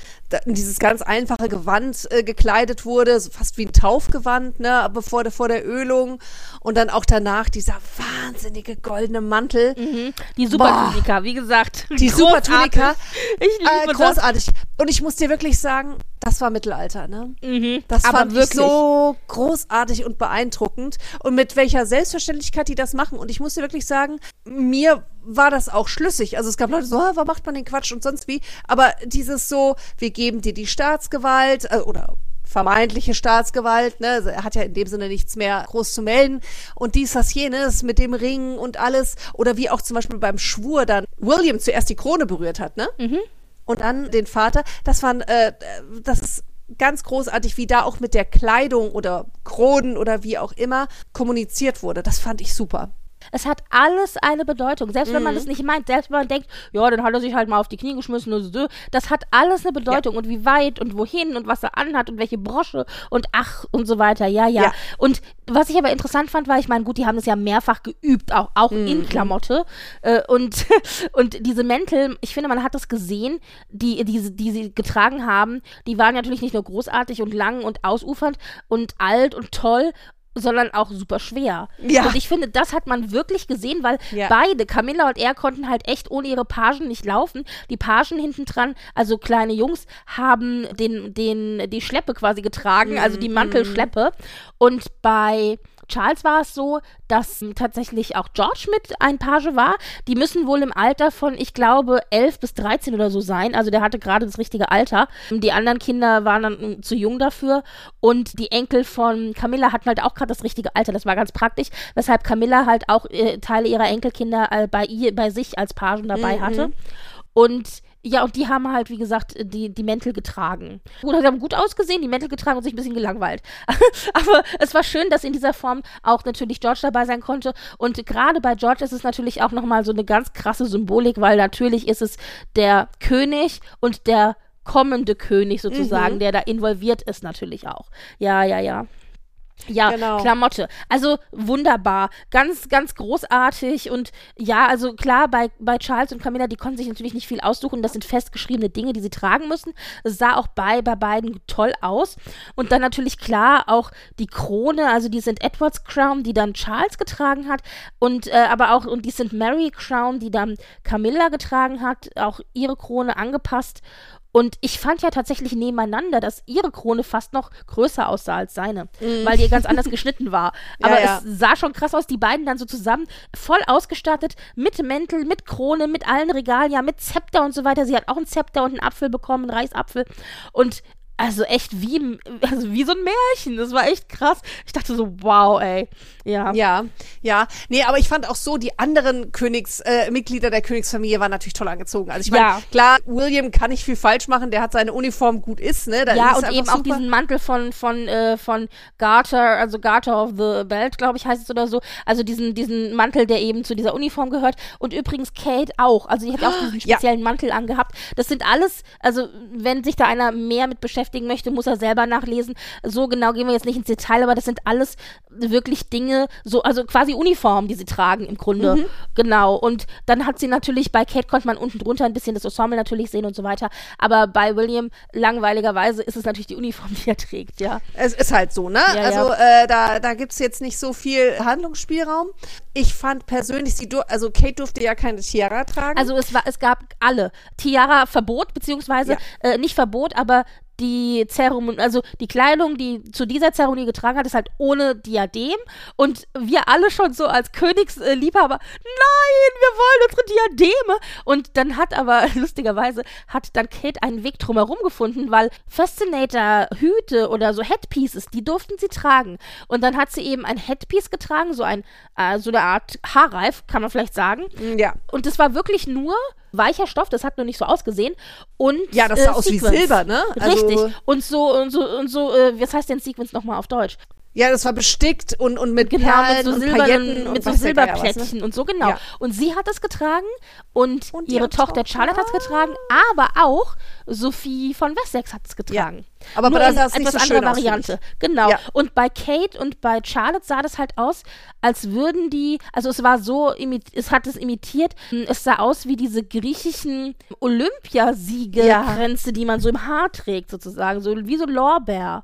in dieses ganz einfache Gewand äh, gekleidet wurde, so fast wie ein Taufgewand, ne, bevor der vor der Ölung und dann auch danach dieser wahnsinnige goldene Mantel. Mhm. Die Supertunika, wie gesagt. Die Supertunika. Ich liebe äh, großartig. Das. Und ich muss dir wirklich sagen, das war Mittelalter, ne? Mhm. Das Aber fand wirklich. ich so großartig und beeindruckend und mit welcher Selbstverständlichkeit die das machen. Und ich muss dir wirklich sagen, mir war das auch schlüssig. Also es gab Leute so, ah, warum macht man den Quatsch und sonst wie. Aber dieses so, wir geben dir die Staatsgewalt äh, oder vermeintliche Staatsgewalt, ne, er hat ja in dem Sinne nichts mehr groß zu melden und dies, das, jenes mit dem Ring und alles oder wie auch zum Beispiel beim Schwur dann William zuerst die Krone berührt hat, ne? Mhm. Und dann den Vater, das waren, äh, das ist ganz großartig, wie da auch mit der Kleidung oder Kronen oder wie auch immer kommuniziert wurde. Das fand ich super. Es hat alles eine Bedeutung. Selbst wenn man Mhm. es nicht meint, selbst wenn man denkt, ja, dann hat er sich halt mal auf die Knie geschmissen. Das hat alles eine Bedeutung und wie weit und wohin und was er anhat und welche Brosche und ach und so weiter. Ja, ja. Ja. Und was ich aber interessant fand, war, ich meine, gut, die haben das ja mehrfach geübt, auch, auch Mhm. in Klamotte. Äh, und, und diese Mäntel, ich finde, man hat das gesehen, die, die, die sie getragen haben, die waren natürlich nicht nur großartig und lang und ausufernd und alt und toll, sondern auch super schwer. Ja. Und ich finde, das hat man wirklich gesehen, weil Ja. beide, Camilla und er, konnten halt echt ohne ihre Pagen nicht laufen. Die Pagen hinten dran, also kleine Jungs, haben den, den, die Schleppe quasi getragen, also Mhm. die Mantelschleppe. Und bei Charles war es so, dass tatsächlich auch George mit ein Page war. Die müssen wohl im Alter von, ich glaube, 11 bis 13 oder so sein. Also der hatte gerade das richtige Alter. Die anderen Kinder waren dann mm, zu jung dafür. Und die Enkel von Camilla hatten halt auch gerade das richtige Alter. Das war ganz praktisch, weshalb Camilla halt auch äh, Teile ihrer Enkelkinder äh, bei ihr, bei sich als Pagen dabei hatte. Und ja, und die haben halt, wie gesagt, die, die Mäntel getragen. Gut, die haben gut ausgesehen, die Mäntel getragen und sich ein bisschen gelangweilt. Aber es war schön, dass in dieser Form auch natürlich George dabei sein konnte. Und gerade bei George ist es natürlich auch nochmal so eine ganz krasse Symbolik, weil natürlich ist es der König und der kommende König sozusagen, der da involviert ist natürlich auch. Ja, ja, ja. Ja, Genau. Klamotte. Also wunderbar. Ganz, ganz großartig. Und ja, also klar, bei, bei Charles und Camilla, die konnten sich natürlich nicht viel aussuchen. Das sind festgeschriebene Dinge, die sie tragen müssen. Es sah auch bei, bei beiden toll aus. Und dann natürlich klar auch die Krone, also die St. Edwards Crown, die dann Charles getragen hat. Und äh, aber auch, und die St. Mary Crown, die dann Camilla getragen hat, auch ihre Krone angepasst. Und ich fand ja tatsächlich nebeneinander, dass ihre Krone fast noch größer aussah als seine, weil die ganz anders geschnitten war. Aber Mm. Ja, ja. es sah schon krass aus, die beiden dann so zusammen, voll ausgestattet, mit Mäntel, mit Krone, mit allen Regalien, mit Zepter und so weiter. Sie hat auch einen Zepter und einen Apfel bekommen, einen Reichsapfel. Und also echt wie, also wie so ein Märchen. Das war echt krass. Ich dachte so, wow, ey. Ja. Ja, ja. Nee, aber ich fand auch so, die anderen Königs, äh, Mitglieder der Königsfamilie waren natürlich toll angezogen. Also ich meine, Ja. klar, William kann nicht viel falsch machen, der hat seine Uniform gut ist, ne? Da Ja, ist und eben auch super. diesen Mantel von, von, äh, von Garter, also Garter of the Belt, glaube ich, heißt es oder so. Also diesen, diesen Mantel, der eben zu dieser Uniform gehört. Und übrigens Kate auch. Also die hat auch diesen Ja. speziellen Mantel angehabt. Das sind alles, also wenn sich da einer mehr mit beschäftigen möchte, muss er selber nachlesen. So genau gehen wir jetzt nicht ins Detail, aber das sind alles wirklich Dinge, so, also quasi Uniformen, die sie tragen im Grunde. Mhm. Genau. Und dann hat sie natürlich, bei Kate konnte man unten drunter ein bisschen das Ensemble natürlich sehen und so weiter. Aber bei William, langweiligerweise, ist es natürlich die Uniform, die er trägt, ja. Es ist halt so, ne? Ja, also Äh, da, da gibt's jetzt nicht so viel Handlungsspielraum. Ich fand persönlich, sie also Kate durfte ja keine Tiara tragen. Also es war, es gab alle. Tiara Verbot, beziehungsweise Ja. äh, nicht Verbot, aber die Zeremonie, also die Kleidung, die zu dieser Zeremonie getragen hat, ist halt ohne Diadem. Und wir alle schon so als Königsliebhaber, nein, wir wollen unsere Diademe. Und dann hat aber, lustigerweise, hat dann Kate einen Weg drumherum gefunden, weil Fascinator Hüte oder so Headpieces, die durften sie tragen. Und dann hat sie eben ein Headpiece getragen, so ein, äh, so eine Art Haarreif, kann man vielleicht sagen. ja. Und das war wirklich nur weicher Stoff, das hat nur nicht so ausgesehen. Und Ja, das sah äh, aus wie Sequins. Silber, ne? Also- Richtig. Und so, und so, und so, äh, was heißt denn Sequence nochmal auf Deutsch? Ja, das war bestickt und, und mit Genau, Perlen mit so, und Pailletten und mit so Silberplättchen ne? und so, genau. Ja. Und sie hat es getragen und, Und ihre Tochter? Charlotte hat es getragen, aber auch Sophie von Wessex hat es getragen. Aber Nur bei nicht etwas so finde Variante. Genau. Ja. Und bei Kate und bei Charlotte sah das halt aus, als würden die, also es war so, es hat es imitiert, es sah aus wie diese griechischen Olympiasiegerkränze, die man so im Haar trägt, sozusagen, so wie so Lorbeer.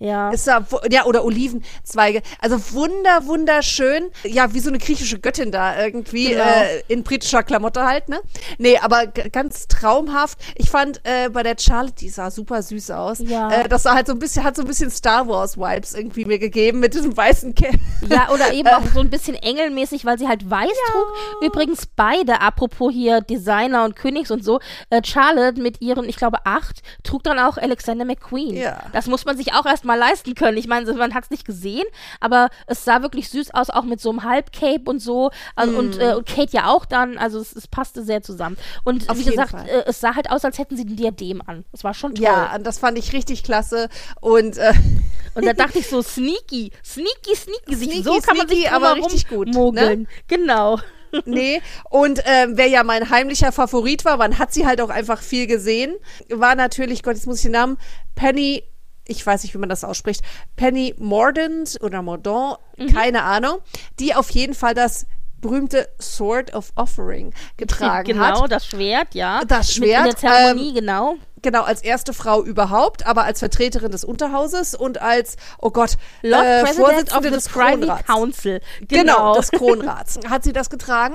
Ja. Sah, wu- ja, oder Olivenzweige. Also wunder, wunderschön. Ja, wie so eine griechische Göttin da irgendwie Genau. äh, in britischer Klamotte halt, ne? Nee, aber ganz traumhaft. Ich fand äh, bei der Charlotte, die sah super süß aus. Ja. Äh, das sah halt so ein bisschen, hat so ein bisschen Star Wars Vibes irgendwie mir gegeben mit diesem weißen Kämm. Ja, oder eben auch so ein bisschen engelmäßig, weil sie halt weiß trug. Übrigens beide, apropos hier Designer und Königs und so, äh, Charlotte mit ihren, ich glaube, acht, trug dann auch Alexander McQueen. Ja. Das muss man sich auch erstmal leisten können. Ich meine, man hat es nicht gesehen, aber es sah wirklich süß aus, auch mit so einem Halbcape und so. Also, und, Mhm. äh, Kate ja auch dann, also es, es passte sehr zusammen. Und Auf wie gesagt, äh, es sah halt aus, als hätten sie ein Diadem an. Es war schon toll. Ja, das fand ich richtig klasse. Und äh, Und da dachte ich so, sneaky, sneaky, sneaky. sich- Sneaky, so kann man sich sneaky, aber drumherum richtig gut, ne? mogeln. Genau. Nee, und ähm, wer ja mein heimlicher Favorit war, man hat sie halt auch einfach viel gesehen, war natürlich, Gott, jetzt muss ich den Namen, Penny, ich weiß nicht, wie man das ausspricht, Penny Mordaunt oder Mordaunt, Mhm. keine Ahnung, die auf jeden Fall das berühmte Sword of Offering getragen genau, hat. das Schwert, ja. Das Mit in Schwert, der Zeremonie, genau. Genau, als erste Frau überhaupt, aber als Vertreterin des Unterhauses und als, oh Gott, Lord äh, President Vorsitzende of des Kronrats. Council. Genau, des Kronrats. Hat sie das getragen?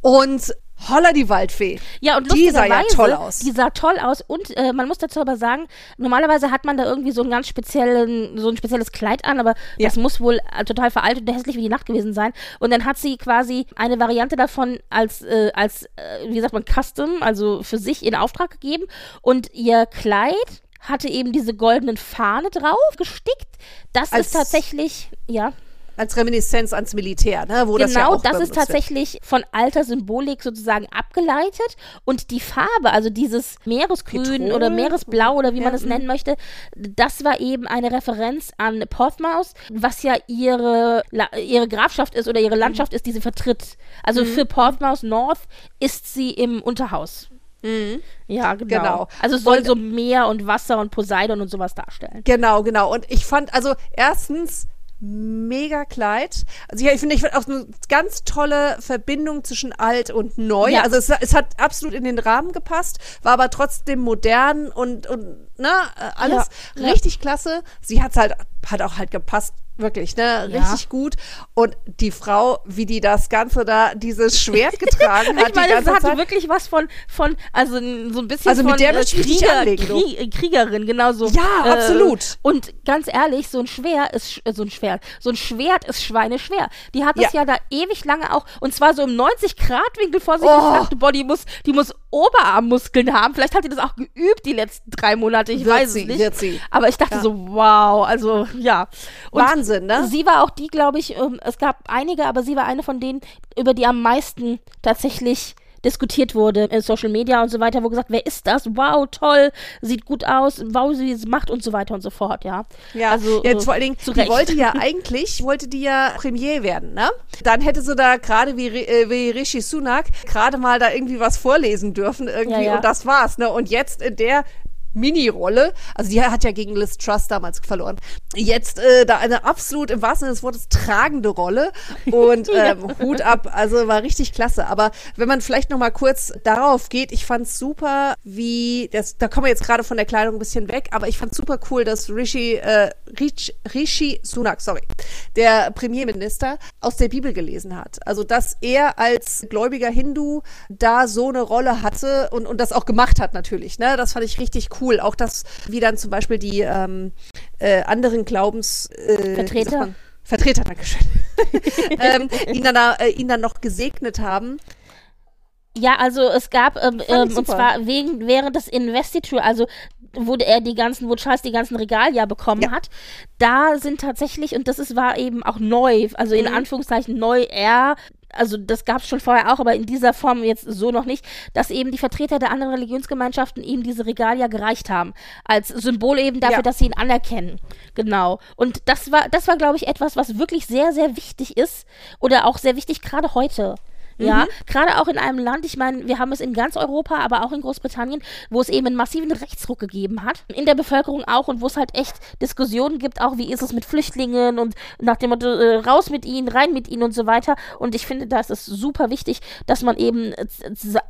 Und holla die Waldfee. Ja, und die sah ja toll aus. Die sah toll aus und äh, man muss dazu aber sagen, normalerweise hat man da irgendwie so ein ganz speziellen, so ein spezielles Kleid an, aber Ja. das muss wohl total veraltet und hässlich wie die Nacht gewesen sein. Und dann hat sie quasi eine Variante davon als, äh, als äh, wie sagt man, Custom, also für sich in Auftrag gegeben. Und ihr Kleid hatte eben diese goldenen Fahne drauf gestickt. Das Als- ist tatsächlich, ja. Als Reminiszenz ans Militär, ne? wo das ja Genau, auch das, ist benutzt wird. tatsächlich von alter Symbolik sozusagen abgeleitet und die Farbe, also dieses Meeresgrün Petrol? oder Meeresblau oder wie man Ja, es mhm. nennen möchte, das war eben eine Referenz an Portsmouth, was ja ihre, ihre Grafschaft ist oder ihre Landschaft ist, die sie vertritt. Also Mhm. für Portsmouth North ist sie im Unterhaus. Ja, genau. Mhm. Genau. Also es soll Und- so Meer und Wasser und Poseidon und sowas darstellen. Genau, genau. Und ich fand, also erstens, mega Kleid. Also ja, ich finde, ich finde auch eine ganz tolle Verbindung zwischen alt und neu. Ja. Also es, es hat absolut in den Rahmen gepasst, war aber trotzdem modern und, und na, äh, alles Ja, richtig klasse. Sie hat's halt, hat auch halt gepasst. Wirklich, ne? Ja. Richtig gut. Und die Frau, wie die das Ganze da, dieses Schwert getragen hat, Ich meine, die hatte Zeit. wirklich was von, von also so ein bisschen Also von mit der äh, Krieger, anlegen. Krie- äh, Kriegerin, genau so. Ja, absolut. Und ganz ehrlich, so ein Schwert ist, äh, so ein Schwert, so ein Schwert ist schweineschwer. Die hat es Ja. ja da ewig lange auch, und zwar so im 90-Grad-Winkel vor sich. Oh. Ich dachte, boah, die muss, die muss Oberarmmuskeln haben. Vielleicht hat die das auch geübt die letzten drei Monate, ich Wird weiß sie, es nicht. sie. Aber ich dachte Ja. so, wow, also ja. Und Wahnsinn, ne? Sie war auch die, glaube ich, ähm, es gab einige, aber sie war eine von denen, über die am meisten tatsächlich diskutiert wurde in Social Media und so weiter, wo gesagt, wer ist das? Wow, toll, sieht gut aus, wow, sie es macht und so weiter und so fort, ja. Ja, also ja, äh, vor allen Dingen, die wollte ja eigentlich, wollte die ja Premier werden, ne? Dann hätte sie da gerade wie, äh, wie Rishi Sunak gerade mal da irgendwie was vorlesen dürfen irgendwie Ja, ja. und das war's, ne? Und jetzt in der Mini-Rolle, also die hat ja gegen Liz Truss damals verloren. Jetzt äh, da eine absolut im wahrsten Sinne des Wortes tragende Rolle und ähm, Hut ab, also war richtig klasse. Aber wenn man vielleicht noch mal kurz darauf geht, ich fand's super, wie das, da kommen wir jetzt gerade von der Kleidung ein bisschen weg, aber ich fand's super cool, dass Rishi, äh, Rich, Rishi Sunak, sorry, der Premierminister aus der Bibel gelesen hat. Also dass er als gläubiger Hindu da so eine Rolle hatte und, und das auch gemacht hat natürlich. Ne? Das fand ich richtig cool. Auch das, wie dann zum Beispiel die ähm, äh, anderen Glaubens äh, Vertreter. Vertreter, Dankeschön. ähm, ihn, dann, da, äh, ihn dann noch gesegnet haben. Ja, also es gab, ähm, ähm, und zwar wegen, während des Investiture, also wo er die ganzen, wo Charles die ganzen Regalia bekommen Ja. hat, da sind tatsächlich, und das ist, war eben auch neu, also in Mhm. Anführungszeichen neu, er, also das gab es schon vorher auch, aber in dieser Form jetzt so noch nicht, dass eben die Vertreter der anderen Religionsgemeinschaften ihm diese Regalia gereicht haben. Als Symbol eben dafür, Ja. dass sie ihn anerkennen. Genau. Und das war, das war, glaube ich, etwas, was wirklich sehr, sehr wichtig ist oder auch sehr wichtig gerade heute. Ja, gerade auch in einem Land, ich meine, wir haben es in ganz Europa, aber auch in Großbritannien, wo es eben einen massiven Rechtsruck gegeben hat. In der Bevölkerung auch und wo es halt echt Diskussionen gibt, auch wie ist es mit Flüchtlingen und nach dem Motto, äh, raus mit ihnen, rein mit ihnen und so weiter. Und ich finde, da ist es super wichtig, dass man eben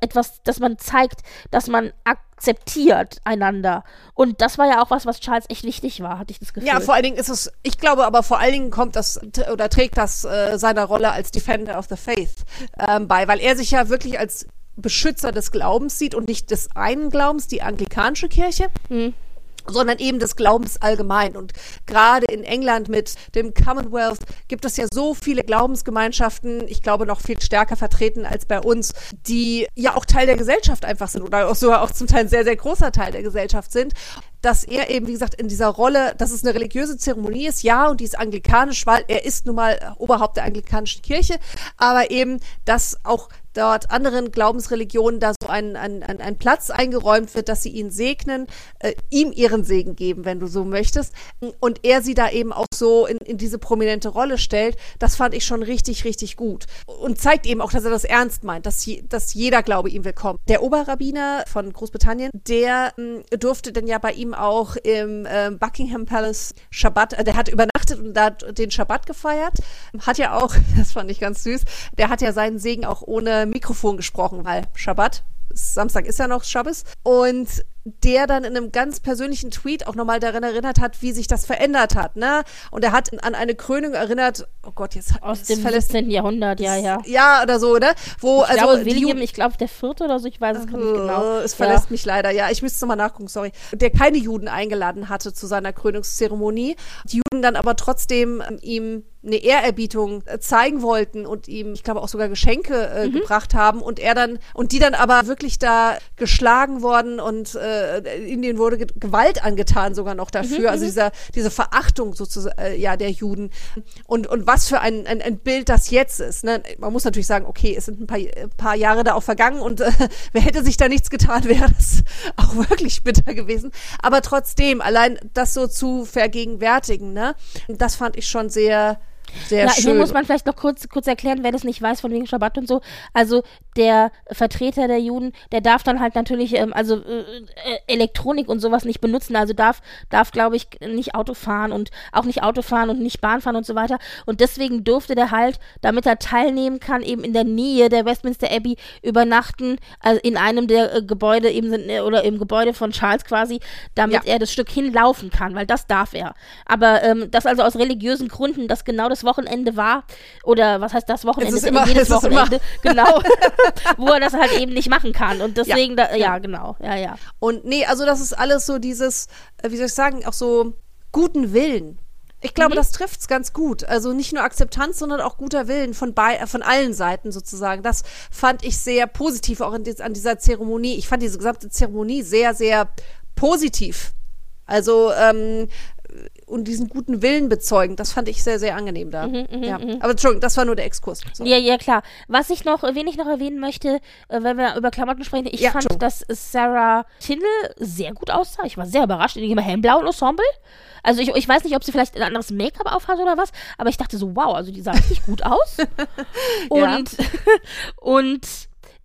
etwas, dass man zeigt, dass man akzeptiert einander. Und das war ja auch was, was Charles echt wichtig war, hatte ich das Gefühl. Ja, vor allen Dingen ist es, ich glaube aber vor allen Dingen kommt das oder trägt das äh, seiner Rolle als Defender of the Faith ähm, bei, weil er sich ja wirklich als Beschützer des Glaubens sieht und nicht des einen Glaubens, die anglikanische Kirche. Sondern eben des Glaubens allgemein. Und gerade in England mit dem Commonwealth gibt es ja so viele Glaubensgemeinschaften, ich glaube noch viel stärker vertreten als bei uns, die ja auch Teil der Gesellschaft einfach sind oder auch sogar auch zum Teil ein sehr, sehr großer Teil der Gesellschaft sind, dass er eben, wie gesagt, in dieser Rolle, dass es eine religiöse Zeremonie ist, ja, und die ist anglikanisch, weil er ist nun mal Oberhaupt der anglikanischen Kirche, aber eben, dass auch dort anderen Glaubensreligionen da so ein, ein, ein, Platz eingeräumt wird, dass sie ihn segnen, äh, ihm ihren Segen geben, wenn du so möchtest. Und er sie da eben auch so in, in diese prominente Rolle stellt, das fand ich schon richtig, richtig gut. Und zeigt eben auch, dass er das ernst meint, dass, je, dass jeder Glaube ihm willkommen. Der Oberrabbiner von Großbritannien, der mh, durfte dann ja bei ihm auch im äh, Buckingham Palace Schabbat, äh, der hat übernachtet und da den Schabbat gefeiert. Hat ja auch, das fand ich ganz süß, der hat ja seinen Segen auch ohne Mikrofon gesprochen, weil Schabbat, Samstag ist ja noch Schabbes. Und der dann in einem ganz persönlichen Tweet auch nochmal daran erinnert hat, wie sich das verändert hat, ne? Und er hat an eine Krönung erinnert, oh Gott, jetzt aus dem 17. Jahrhundert, ja, ja. Ja, oder so, ne? Wo, ich also glaube, William, ich glaube, der vierte oder so, ich weiß es gar nicht genau. Es verlässt ja. mich leider, ja. Ich müsste nochmal nachgucken, sorry. Der keine Juden eingeladen hatte zu seiner Krönungszeremonie. Die Juden dann aber trotzdem ähm, ihm eine Ehrerbietung äh, zeigen wollten und ihm, ich glaube, auch sogar Geschenke äh, mhm. gebracht haben und er dann, und die dann aber wirklich da geschlagen worden und äh, ihnen wurde Ge Gewalt angetan sogar noch dafür, mhm, also mhm. dieser, diese Verachtung sozusagen, äh, ja, der Juden. Und, und was für ein, ein, ein Bild das jetzt ist. Ne? Man muss natürlich sagen, okay, es sind ein paar, ein paar Jahre da auch vergangen und äh, wer hätte sich da nichts getan, wäre das auch wirklich bitter gewesen. Aber trotzdem, allein das so zu vergegenwärtigen, ne, das fand ich schon sehr, sehr ja, schön. Hier muss man vielleicht noch kurz, kurz erklären, wer das nicht weiß, von wegen Schabbat und so. Also der Vertreter der Juden, der darf dann halt natürlich, ähm, also äh, äh, Elektronik und sowas nicht benutzen. Also darf, darf glaube ich, nicht Auto fahren und auch nicht Auto fahren und nicht Bahn fahren und so weiter. Und deswegen durfte der halt, damit er teilnehmen kann, eben in der Nähe der Westminster Abbey übernachten, also in einem der äh, Gebäude eben äh, oder im Gebäude von Charles quasi, damit ja. er das Stück hinlaufen kann, weil das darf er. Aber ähm, das also aus religiösen Gründen, dass genau das Wochenende war, oder was heißt das Wochenende? Es ist immer, jedes es Wochenende, genau, wo er das halt eben nicht machen kann. Und deswegen, ja, da, ja, genau, ja, ja. Und nee, also das ist alles so dieses, äh, wie soll ich sagen, auch so guten Willen. Ich glaube, mhm. das trifft es ganz gut. Also nicht nur Akzeptanz, sondern auch guter Willen von, bei, äh, von allen Seiten sozusagen. Das fand ich sehr positiv auch in, an dieser Zeremonie. Ich fand diese gesamte Zeremonie sehr, sehr positiv. Also ähm, und diesen guten Willen bezeugen. Das fand ich sehr, sehr angenehm da. Mhm, mhm ja. Mhm. Aber Entschuldigung, das war nur der Exkurs. So. Ja, ja, klar. Was ich noch, wen ich noch erwähnen möchte, äh, wenn wir über Klamotten sprechen, ich ja, fand, dass Sarah Tindall sehr gut aussah. Ich war sehr überrascht in ihrem hellblauen Ensemble. Also ich, ich weiß nicht, ob sie vielleicht ein anderes Make-up aufhat oder was, aber ich dachte so, wow, also die sah richtig gut aus. und, und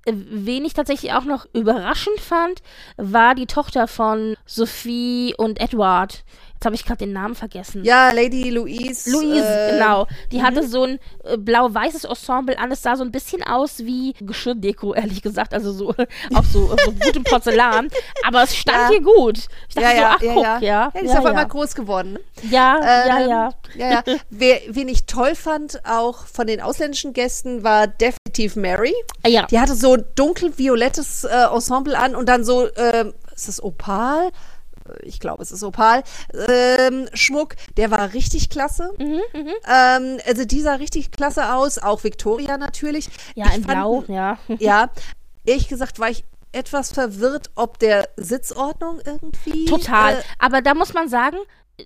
äh, wen ich tatsächlich auch noch überraschend fand, war die Tochter von Sophie und Edward. Jetzt habe ich gerade den Namen vergessen. Ja, Lady Louise. Louise, äh, genau. Die hatte mhm. so ein äh, blau-weißes Ensemble an. Es sah so ein bisschen aus wie Geschirrdeko, ehrlich gesagt. Also so auch so, so gutem Porzellan. Aber es stand ja. hier gut. Ich dachte ja, so, ach ja, guck, ja. ja. die ist auf einmal groß geworden. Ne? Ja, ähm, ja, ja. ja, ja. Wer, wen ich toll fand, auch von den ausländischen Gästen, war definitiv Mary. Ja. Die hatte so dunkelviolettes äh, Ensemble an und dann so, äh, ist das Opal? Ich glaube, es ist Opal, ähm, Schmuck, der war richtig klasse. Mhm, mhm, ähm, also die sah richtig klasse aus, auch Victoria natürlich. Ja, ich in fand, Blau, ja. Ja, ehrlich gesagt war ich etwas verwirrt, ob der Sitzordnung irgendwie. Total. Äh, Aber da muss man sagen,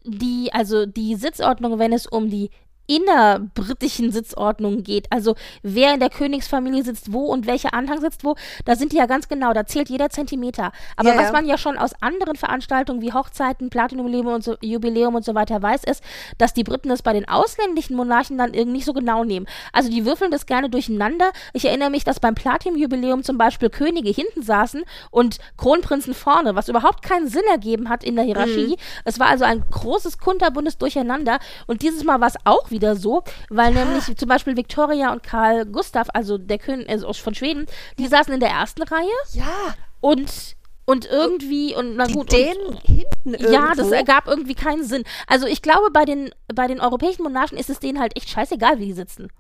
die, also die Sitzordnung, wenn es um die innerbritischen Sitzordnungen geht, also wer in der Königsfamilie sitzt wo und welcher Anhang sitzt wo, da sind die ja ganz genau, da zählt jeder Zentimeter. Aber ja, was ja. man ja schon aus anderen Veranstaltungen wie Hochzeiten, Platinum-Jubiläum und, so, Jubiläum und so weiter weiß, ist, dass die Briten das bei den ausländischen Monarchen dann irgendwie nicht so genau nehmen. Also die würfeln das gerne durcheinander. Ich erinnere mich, dass beim Platinum-Jubiläum zum Beispiel Könige hinten saßen und Kronprinzen vorne, was überhaupt keinen Sinn ergeben hat in der Hierarchie. Mhm. Es war also ein großes kunterbundes Durcheinander und dieses Mal war es auch wieder wieder so, weil nämlich zum Beispiel Victoria und Karl Gustav, also der König also von Schweden, die saßen in der ersten Reihe. Ja. Und und irgendwie und na gut den und, hinten irgendwo. ja das ergab irgendwie keinen Sinn also ich glaube bei den bei den europäischen Monarchen ist es denen halt echt scheißegal wie die sitzen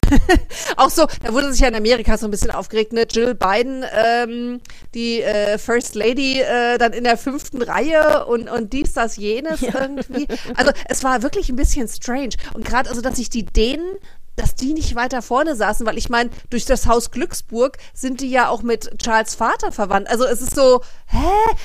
auch so, da wurde sich ja in Amerika so ein bisschen aufgeregt, ne? Jill Biden, ähm, die äh, First Lady, äh, dann in der fünften Reihe und, und dies, das, jenes ja. irgendwie. Also es war wirklich ein bisschen strange. Und gerade, also, dass sich die Dänen dass die nicht weiter vorne saßen, weil ich meine, durch das Haus Glücksburg sind die ja auch mit Charles Vater verwandt. Also es ist so, hä?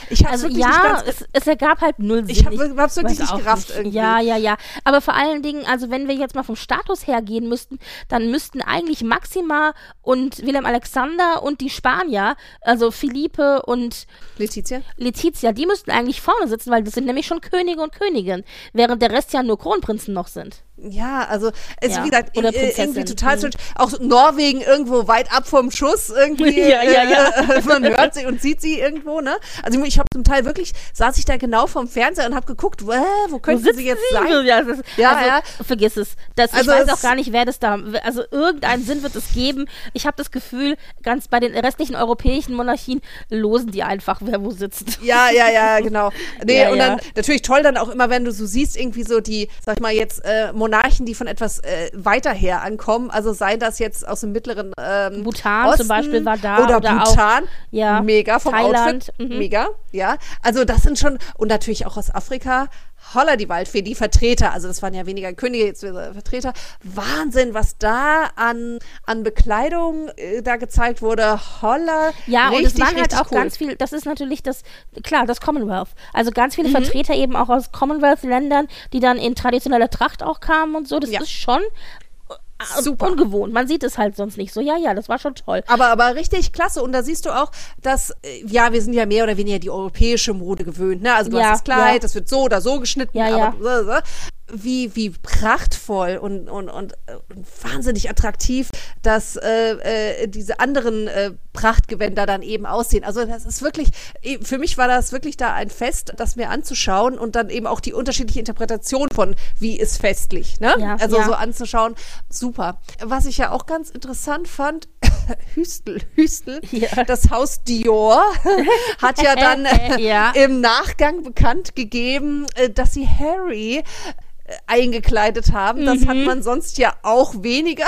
Ich hab's also wirklich ja, nicht ganz es, es ergab halt null Sinn. Ich hab, hab's wirklich nicht gerafft nicht. irgendwie. Ja, ja, ja. Aber vor allen Dingen, also wenn wir jetzt mal vom Status her gehen müssten, dann müssten eigentlich Maxima und Wilhelm Alexander und die Spanier, also Philippe und Letizia, Letizia, die müssten eigentlich vorne sitzen, weil das sind nämlich schon Könige und Königinnen, während der Rest ja nur Kronprinzen noch sind. Ja, also es Ja, wie gesagt oder äh, irgendwie total Mhm. Auch Norwegen irgendwo weit ab vom Schuss irgendwie. Ja, ja, ja. Äh, man hört sie und sieht sie irgendwo, ne? Also ich habe zum Teil wirklich saß ich da genau vom Fernseher und habe geguckt, wo, wo könnten sitzt sie jetzt sie? sein? Ja, das Ja, also, ja. vergiss es. Das, Also ich weiß auch gar nicht, wer das da. Also irgendeinen Sinn wird es geben. Ich habe das Gefühl, ganz bei den restlichen europäischen Monarchien losen die einfach, wer wo sitzt. Ja, ja, ja, genau. Nee, Ja, und dann natürlich toll dann auch immer, wenn du so siehst, irgendwie so die, sag ich mal jetzt, äh, Monarchen, die von etwas äh, weiter her ankommen. Also sei das jetzt aus dem mittleren ähm, Bhutan Osten zum Beispiel war da Oder, oder auch- Bhutan. ja, Mega vom Thailand, Outfit. mhm. Mega, ja. Also das sind schon, und natürlich auch aus Afrika. Holla die Waldfee, die Vertreter, also das waren ja weniger Könige, jetzt wieder Vertreter. Wahnsinn, was da an, an Bekleidung äh, da gezeigt wurde. Holla. Ja, und richtig, es waren halt auch cool. ganz viel, das ist natürlich das, klar, das Commonwealth. Also ganz Mhm. viele Vertreter eben auch aus Commonwealth-Ländern, die dann in traditioneller Tracht auch kamen und so. Das Ja. ist schon Super. ungewohnt. Man sieht es halt sonst nicht so. Ja, ja, das war schon toll. Aber, aber richtig klasse. Und da siehst du auch, dass, äh, ja, wir sind ja mehr oder weniger die europäische Mode gewöhnt. Ne? Also du Ja, hast das Kleid, ja. das wird so oder so geschnitten. Ja, ja. aber so. Wie, wie prachtvoll und, und, und, äh, und wahnsinnig attraktiv, dass äh, äh, diese anderen äh, Prachtgewänder dann eben aussehen. Also das ist wirklich, eh, für mich war das wirklich da ein Fest, das mir anzuschauen und dann eben auch die unterschiedliche Interpretation von, wie ist festlich. Ne? Ja, also ja. so anzuschauen, super. Was ich ja auch ganz interessant fand, Hüstel, Hüstel, Ja. das Haus Dior hat ja dann äh, Ja. im Nachgang bekannt gegeben, äh, dass sie Harry äh, eingekleidet haben. Das Mhm. hat man sonst ja auch weniger.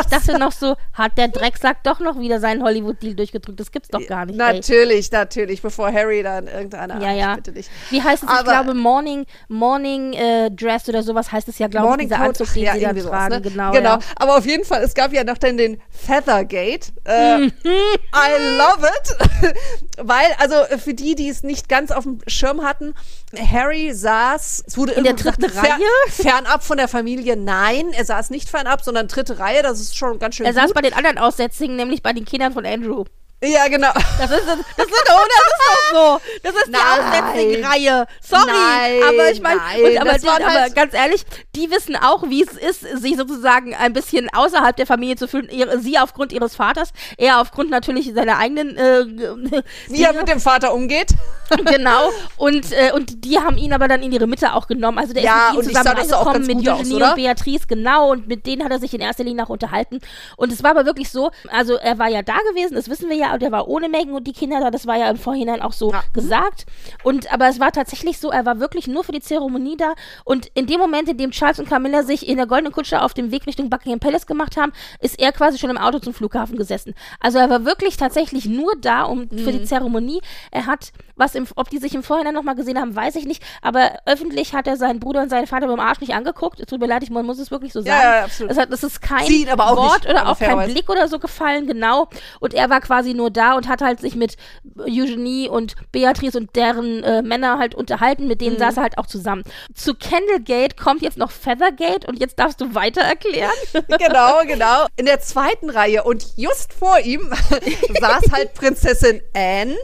Ich dachte noch so, hat der Drecksack doch noch wieder seinen Hollywood-Deal durchgedrückt? Das gibt's doch gar nicht. ey. Natürlich, natürlich, bevor Harry dann irgendeiner. Ja, ja. Ich bitte dich. Wie heißt es? ich Aber- glaube, Morning, Morning äh, Dress oder sowas heißt es ja, glaube ich, Morning dieser Coat, Anzug, den ja, sie da irgendwie sowas, tragen. ne? Genau. genau. Ja. Aber auf jeden Fall, es gab ja noch dann den Feathergate. Äh, Mhm. I love it. Weil, also für die, die es nicht ganz auf dem Schirm hatten, Harry saß, es wurde In der gesagt, dritten fer- Reihe? fernab von der Familie. Nein, er saß nicht fernab, sondern dritte Reihe. Das ist schon ganz schön Er gut. saß bei den anderen Aussätzigen, nämlich bei den Kindern von Andrew. Ja, genau. Das ist, das, ist, das ist doch so. Das ist die Nein. Aussätzigen-Reihe. Sorry. Nein, aber ich meine, aber, die- aber ganz ehrlich, die wissen auch, wie es ist, sich sozusagen ein bisschen außerhalb der Familie zu fühlen. Ihre, sie aufgrund ihres Vaters, er aufgrund natürlich seiner eigenen äh, Wie er mit dem Vater umgeht. genau. Und, äh, und die haben ihn aber dann in ihre Mitte auch genommen. Also der Ja, ist mit sah zusammen ganz mit Eugenie und Beatrice, genau. Und mit denen hat er sich in erster Linie auch unterhalten. Und es war aber wirklich so, also er war ja da gewesen, das wissen wir ja, und er war ohne Megan und die Kinder da, das war ja im Vorhinein auch so Ja. gesagt. Und aber es war tatsächlich so, er war wirklich nur für die Zeremonie da. Und in dem Moment, in dem Charles und Camilla sich in der goldenen Kutsche auf dem Weg Richtung Buckingham Palace gemacht haben, ist er quasi schon im Auto zum Flughafen gesessen. Also er war wirklich tatsächlich nur da um für Mhm. die Zeremonie. Er hat was im, ob die sich im Vorhinein nochmal gesehen haben, weiß ich nicht. Aber öffentlich hat er seinen Bruder und seinen Vater dem Arsch nicht angeguckt. Es tut mir leid, ich man muss es wirklich so sagen. Ja, ja, absolut. Es, hat, es ist kein Wort nicht, oder auch kein. Blick oder so gefallen, genau. Und er war quasi nur da und hat halt sich mit Eugenie und Beatrice und deren äh, Männer halt unterhalten. Mit Mhm. denen saß er halt auch zusammen. Zu Candlegate kommt jetzt noch Feathergate und jetzt darfst du weiter erklären. genau, genau. In der zweiten Reihe und just vor ihm saß halt Prinzessin Anne.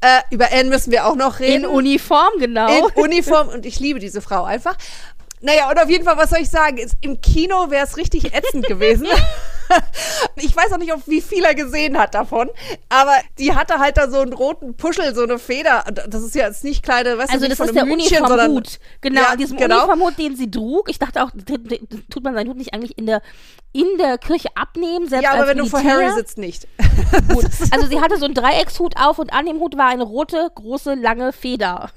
Äh, über Anne müssen wir auch noch reden. In Uniform, genau. In Uniform und ich liebe diese Frau einfach. Naja, und auf jeden Fall, was soll ich sagen? Ist, Im Kino wäre es richtig ätzend gewesen. Ich weiß auch nicht, ob wie viel er gesehen hat davon, aber die hatte halt da so einen roten Puschel, so eine Feder. Das ist ja jetzt nicht kleine, weißt Also du, das ist der Hütchen, Uniformhut. Genau, Ja, diesem genau. Uniformhut, den sie trug. Ich dachte auch, tut man seinen Hut nicht eigentlich in der, in der Kirche abnehmen, selbst Ja, aber als wenn du vor Militär? Harry sitzt, nicht. Gut. Also sie hatte so einen Dreieckshut auf und an dem Hut war eine rote, große, lange Feder.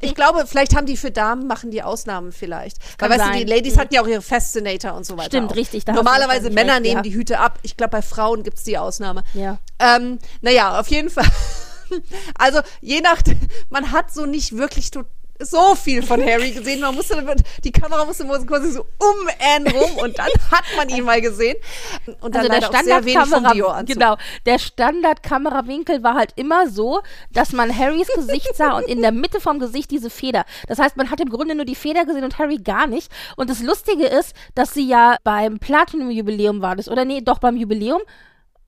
Ich glaube, vielleicht haben die für Damen, machen die Ausnahmen vielleicht. Weil, kann weißt du, die. Ladies hatten ja auch ihre Fascinator und so weiter. Stimmt, auch. richtig, Normalerweise Männer recht, nehmen ja. Die Hüte ab. Ich glaube, bei Frauen gibt es die Ausnahme. Ja. Ähm, naja, auf jeden Fall. Also, je nach, man hat so nicht wirklich to- so viel von Harry gesehen. Man musste, die Kamera musste quasi so um Anne rum und dann hat man ihn mal gesehen. Und dann Also der Standardkamera, genau, der Standardkamerawinkel war halt immer so, dass man Harrys Gesicht sah und in der Mitte vom Gesicht diese Feder. Das heißt, man hat im Grunde nur die Feder gesehen und Harry gar nicht. Und das Lustige ist, dass sie ja beim Platinum-Jubiläum war das, oder nee, doch beim Jubiläum.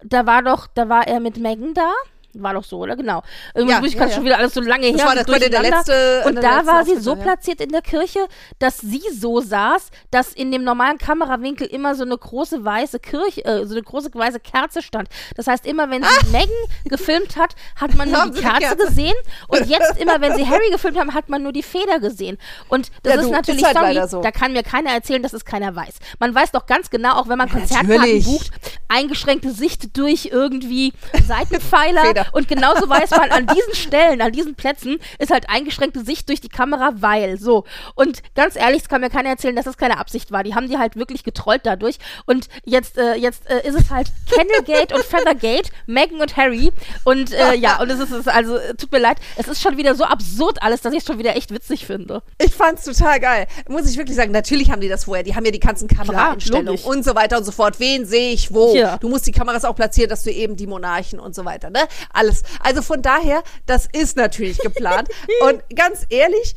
Da war doch, da war er mit Megan da. War doch so, oder? Genau. Irgendwie Ja, kann ja. schon wieder alles so lange Das her. war das und war der letzte- Und da war sie so platziert in der Kirche, dass sie so saß, dass in dem normalen Kamerawinkel immer so eine große weiße Kirche, äh, so eine große weiße Kerze stand. Das heißt, immer wenn sie Megan gefilmt hat, hat man nur die Kerze gesehen. Und jetzt immer, wenn sie Harry gefilmt haben, hat man nur die Feder gesehen. Und das Ja, ist du, natürlich, ist halt sorry, so. da kann mir keiner erzählen, dass es keiner weiß. Man weiß doch ganz genau, auch wenn man Konzertkarten bucht, eingeschränkte Sicht durch irgendwie Seitenpfeiler. Feder. Und genauso weiß man, an diesen Stellen, an diesen Plätzen ist halt eingeschränkte Sicht durch die Kamera, weil so. Und ganz ehrlich, es kann mir keiner erzählen, dass das keine Absicht war. Die haben die halt wirklich getrollt dadurch. Und jetzt, äh, jetzt äh, ist es halt Kennelgate und Feathergate, Meghan und Harry. Und äh, ja, und es ist, es ist also, äh, tut mir leid, es ist schon wieder so absurd alles, dass ich es schon wieder echt witzig finde. Ich fand's total geil. Muss ich wirklich sagen, natürlich haben die das vorher. Die haben ja die ganzen Kameraeinstellungen und so weiter und so fort. Wen sehe ich wo? Ja. Du musst die Kameras auch platzieren, dass du eben die Monarchen und so weiter, ne? Alles. Also von daher, das ist natürlich geplant. und ganz ehrlich,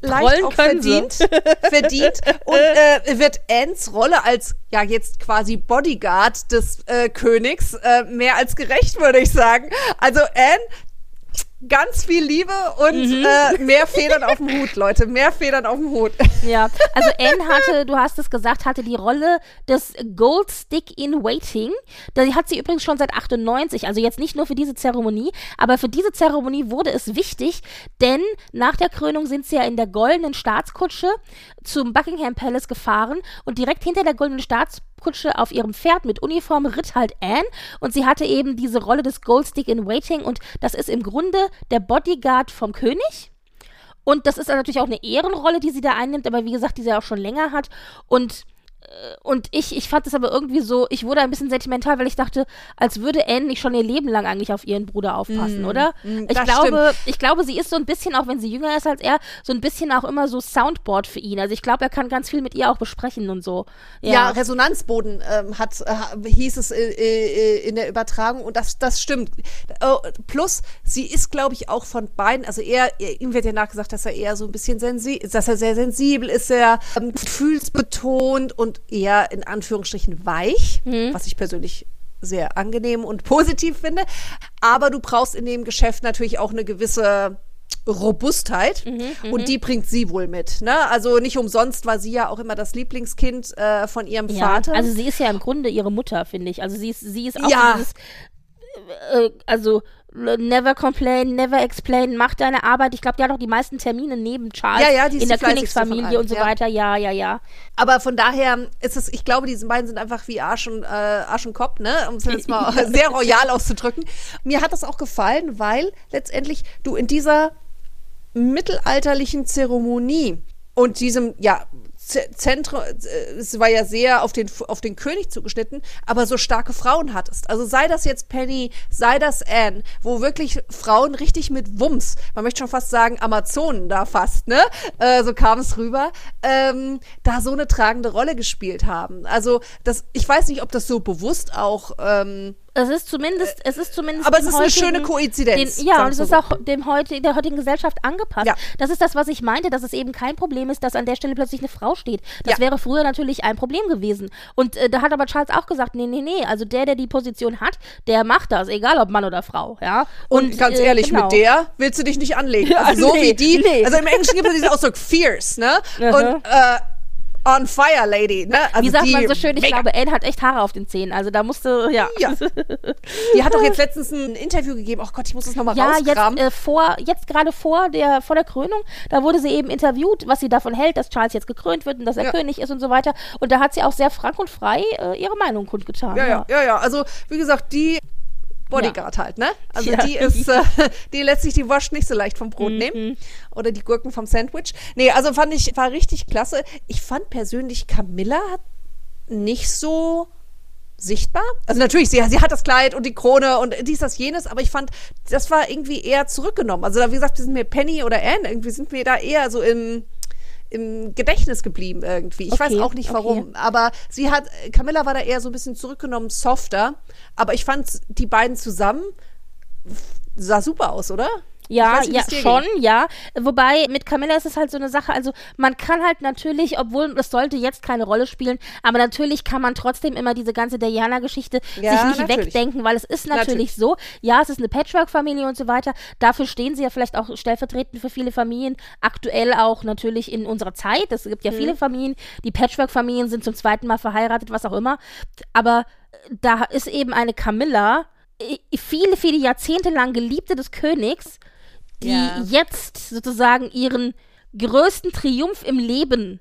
leicht Trollen auch verdient. verdient. Und äh, wird Annes Rolle als ja jetzt quasi Bodyguard des äh, Königs äh, mehr als gerecht, würde ich sagen. Also Anne ganz viel Liebe und Mhm. äh, mehr Federn auf dem Hut, Leute. Mehr Federn auf dem Hut. Ja, also Anne hatte, du hast es gesagt, hatte die Rolle des Gold Stick in Waiting. Die hat sie übrigens schon seit 98, also jetzt nicht nur für diese Zeremonie, aber für diese Zeremonie wurde es wichtig, denn nach der Krönung sind sie ja in der goldenen Staatskutsche zum Buckingham Palace gefahren und direkt hinter der goldenen Staatskutsche auf ihrem Pferd mit Uniform ritt halt Anne und sie hatte eben diese Rolle des Gold Stick in Waiting und das ist im Grunde der Bodyguard vom König. Und das ist natürlich auch eine Ehrenrolle, die sie da einnimmt, aber wie gesagt, die sie auch schon länger hat. Und, und ich, ich fand das aber irgendwie so, ich wurde ein bisschen sentimental, weil ich dachte, als würde Anne nicht schon ihr Leben lang eigentlich auf ihren Bruder aufpassen, oder? mm, ich glaube, ich glaube, sie ist so ein bisschen, auch wenn sie jünger ist als er, so ein bisschen auch immer so Soundboard für ihn. Also ich glaube, er kann ganz viel mit ihr auch besprechen und so. Ja, Ja, Resonanzboden ähm, hat, äh, hieß es äh, äh, in der Übertragung und das, das stimmt. Oh, plus, sie ist, glaube ich, auch von beiden, also er, er- ihm wird ja nachgesagt, dass er eher so ein bisschen sensibel, dass er sehr sensibel ist, sehr ähm, gefühlsbetont und eher in Anführungsstrichen weich, was ich persönlich sehr angenehm und positiv finde. Aber du brauchst in dem Geschäft natürlich auch eine gewisse Robustheit und die bringt sie wohl mit. Ne? Also nicht umsonst war sie ja auch immer das Lieblingskind äh, von ihrem ja. Vater. Also sie ist ja im Grunde ihre Mutter, finde ich. Also sie ist, sie ist auch Ja. dieses, äh, also never complain, never explain, mach deine Arbeit. Ich glaube, die hat auch die meisten Termine neben Charles Ja, ja, die ist in der Königsfamilie und so ja. weiter. Ja, ja, ja. Aber von daher ist es, ich glaube, diese beiden sind einfach wie Arsch und, äh, Arsch und Kopf, ne? um es jetzt mal sehr royal auszudrücken. Mir hat das auch gefallen, weil letztendlich du in dieser mittelalterlichen Zeremonie und diesem, ja, Zentrum, äh, es war ja sehr auf den, auf den König zugeschnitten, aber so starke Frauen hattest. Also sei das jetzt Penny, sei das Anne, wo wirklich Frauen richtig mit Wumms, man möchte schon fast sagen Amazonen da fast, ne? Äh, so kam es rüber, ähm, da so eine tragende Rolle gespielt haben. Also das, ich weiß nicht, ob das so bewusst auch ähm, Es ist zumindest, es ist zumindest. aber es ist eine heutigen- schöne Koinzidenz, Den, ja, und es ist auch dem heute, der heutigen Gesellschaft angepasst. Ja. Das ist das, was ich meinte, dass es eben kein Problem ist, dass an der Stelle plötzlich eine Frau steht. Das Ja. wäre früher natürlich ein Problem gewesen. Und äh, da hat aber Charles auch gesagt, nee, nee, nee, also der, der die Position hat, der macht das, egal ob Mann oder Frau, ja. Und, ganz äh, ehrlich, genau. mit der willst du dich nicht anlegen. Ja, Also so nee, wie die. nee. Also im Englischen gibt es diesen Ausdruck fierce, ne? Aha. Und äh, on fire lady, ne? Also Wie sagt man so schön, ich mega. glaube, Anne hat echt Haare auf den Zähnen. Also da musste, ja. Ja. Die hat doch jetzt letztens ein Interview gegeben. Oh Gott, ich muss das nochmal Ja, jetzt rauskramen. äh, vor, jetzt gerade vor der vor der Krönung, da wurde sie eben interviewt, was sie davon hält, dass Charles jetzt gekrönt wird und dass er Ja. König ist und so weiter. Und da hat sie auch sehr frank und frei äh, ihre Meinung kundgetan. ja, ja, ja, ja. Also, wie gesagt, die Bodyguard halt, ne? Also Ja. die ist, äh, die lässt sich die Wurst nicht so leicht vom Brot nehmen. Oder die Gurken vom Sandwich. Nee, also fand ich, war richtig klasse. Ich fand persönlich Camilla hat nicht so sichtbar. Also natürlich, sie, sie hat das Kleid und die Krone und dies, das, jenes, aber ich fand, das war irgendwie eher zurückgenommen. Also wie gesagt, wir sind mir Penny oder Anne, irgendwie sind wir da eher so im, im Gedächtnis geblieben irgendwie. Ich weiß Okay, auch nicht warum. okay. Aber sie hat, Camilla war da eher so ein bisschen zurückgenommen, softer. Aber ich fand die beiden zusammen sah super aus, oder? Ja, weiß ja, schon, ging. ja. Wobei mit Camilla ist es halt so eine Sache, also man kann halt natürlich, obwohl es sollte jetzt keine Rolle spielen, aber natürlich kann man trotzdem immer diese ganze Diana-Geschichte Ja, sich nicht natürlich. wegdenken, weil es ist natürlich, Natürlich. so, ja, es ist eine Patchwork-Familie und so weiter. Dafür stehen sie ja vielleicht auch stellvertretend für viele Familien, aktuell auch natürlich in unserer Zeit. Es gibt ja Mhm. viele Familien, die Patchwork-Familien sind zum zweiten Mal verheiratet, was auch immer. Aber äh, da ist eben eine Camilla, äh, viele, viele Jahrzehnte lang Geliebte des Königs, die Ja. jetzt sozusagen ihren größten Triumph im Leben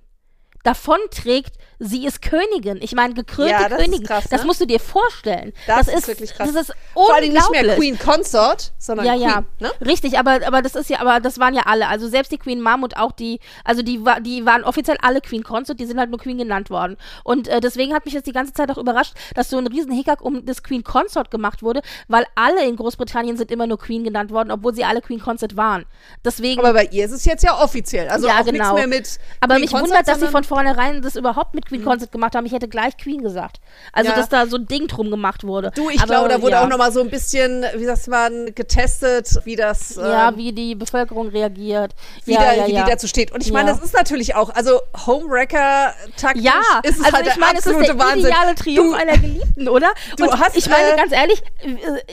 davonträgt, sie ist Königin. Ich meine, gekrönte Ja, das ist Königin. krass, das ne? musst du dir vorstellen. Das, ist, wirklich krass. Das ist Vor allem nicht mehr. Queen Consort, sondern Ja, Queen. ja, Ne? richtig, aber, aber das ist ja, aber das waren ja alle. Also selbst die Queen Mom und auch die, also die, die waren offiziell alle Queen Consort, die sind halt nur Queen genannt worden. Und äh, deswegen hat mich das die ganze Zeit auch überrascht, dass so ein riesen Hickhack um das Queen Consort gemacht wurde, weil alle in Großbritannien sind immer nur Queen genannt worden, obwohl sie alle Queen Consort waren. Deswegen. Aber bei ihr ist es jetzt ja offiziell. Also Ja, auch genau. nichts mehr mit aber Queen mich Consort, wundert, dass sie von vornherein das überhaupt mit Queen Consort gemacht haben. Ich hätte gleich Queen gesagt. Also, Ja. dass da so ein Ding drum gemacht wurde. Du, ich glaube, da wurde ja. auch nochmal so ein bisschen, wie sagt man, getestet, wie das, Ja, ähm, wie die Bevölkerung reagiert. wie, ja, ja, wie ja. die dazu steht. Und ich meine, Ja. das ist natürlich auch, also Homewrecker-taktisch Ja, ist es also halt ich der meine, es ist der Wahnsinn. ideale Triumph Du, einer Geliebten, oder? du Und hast, ich meine, äh, ganz ehrlich,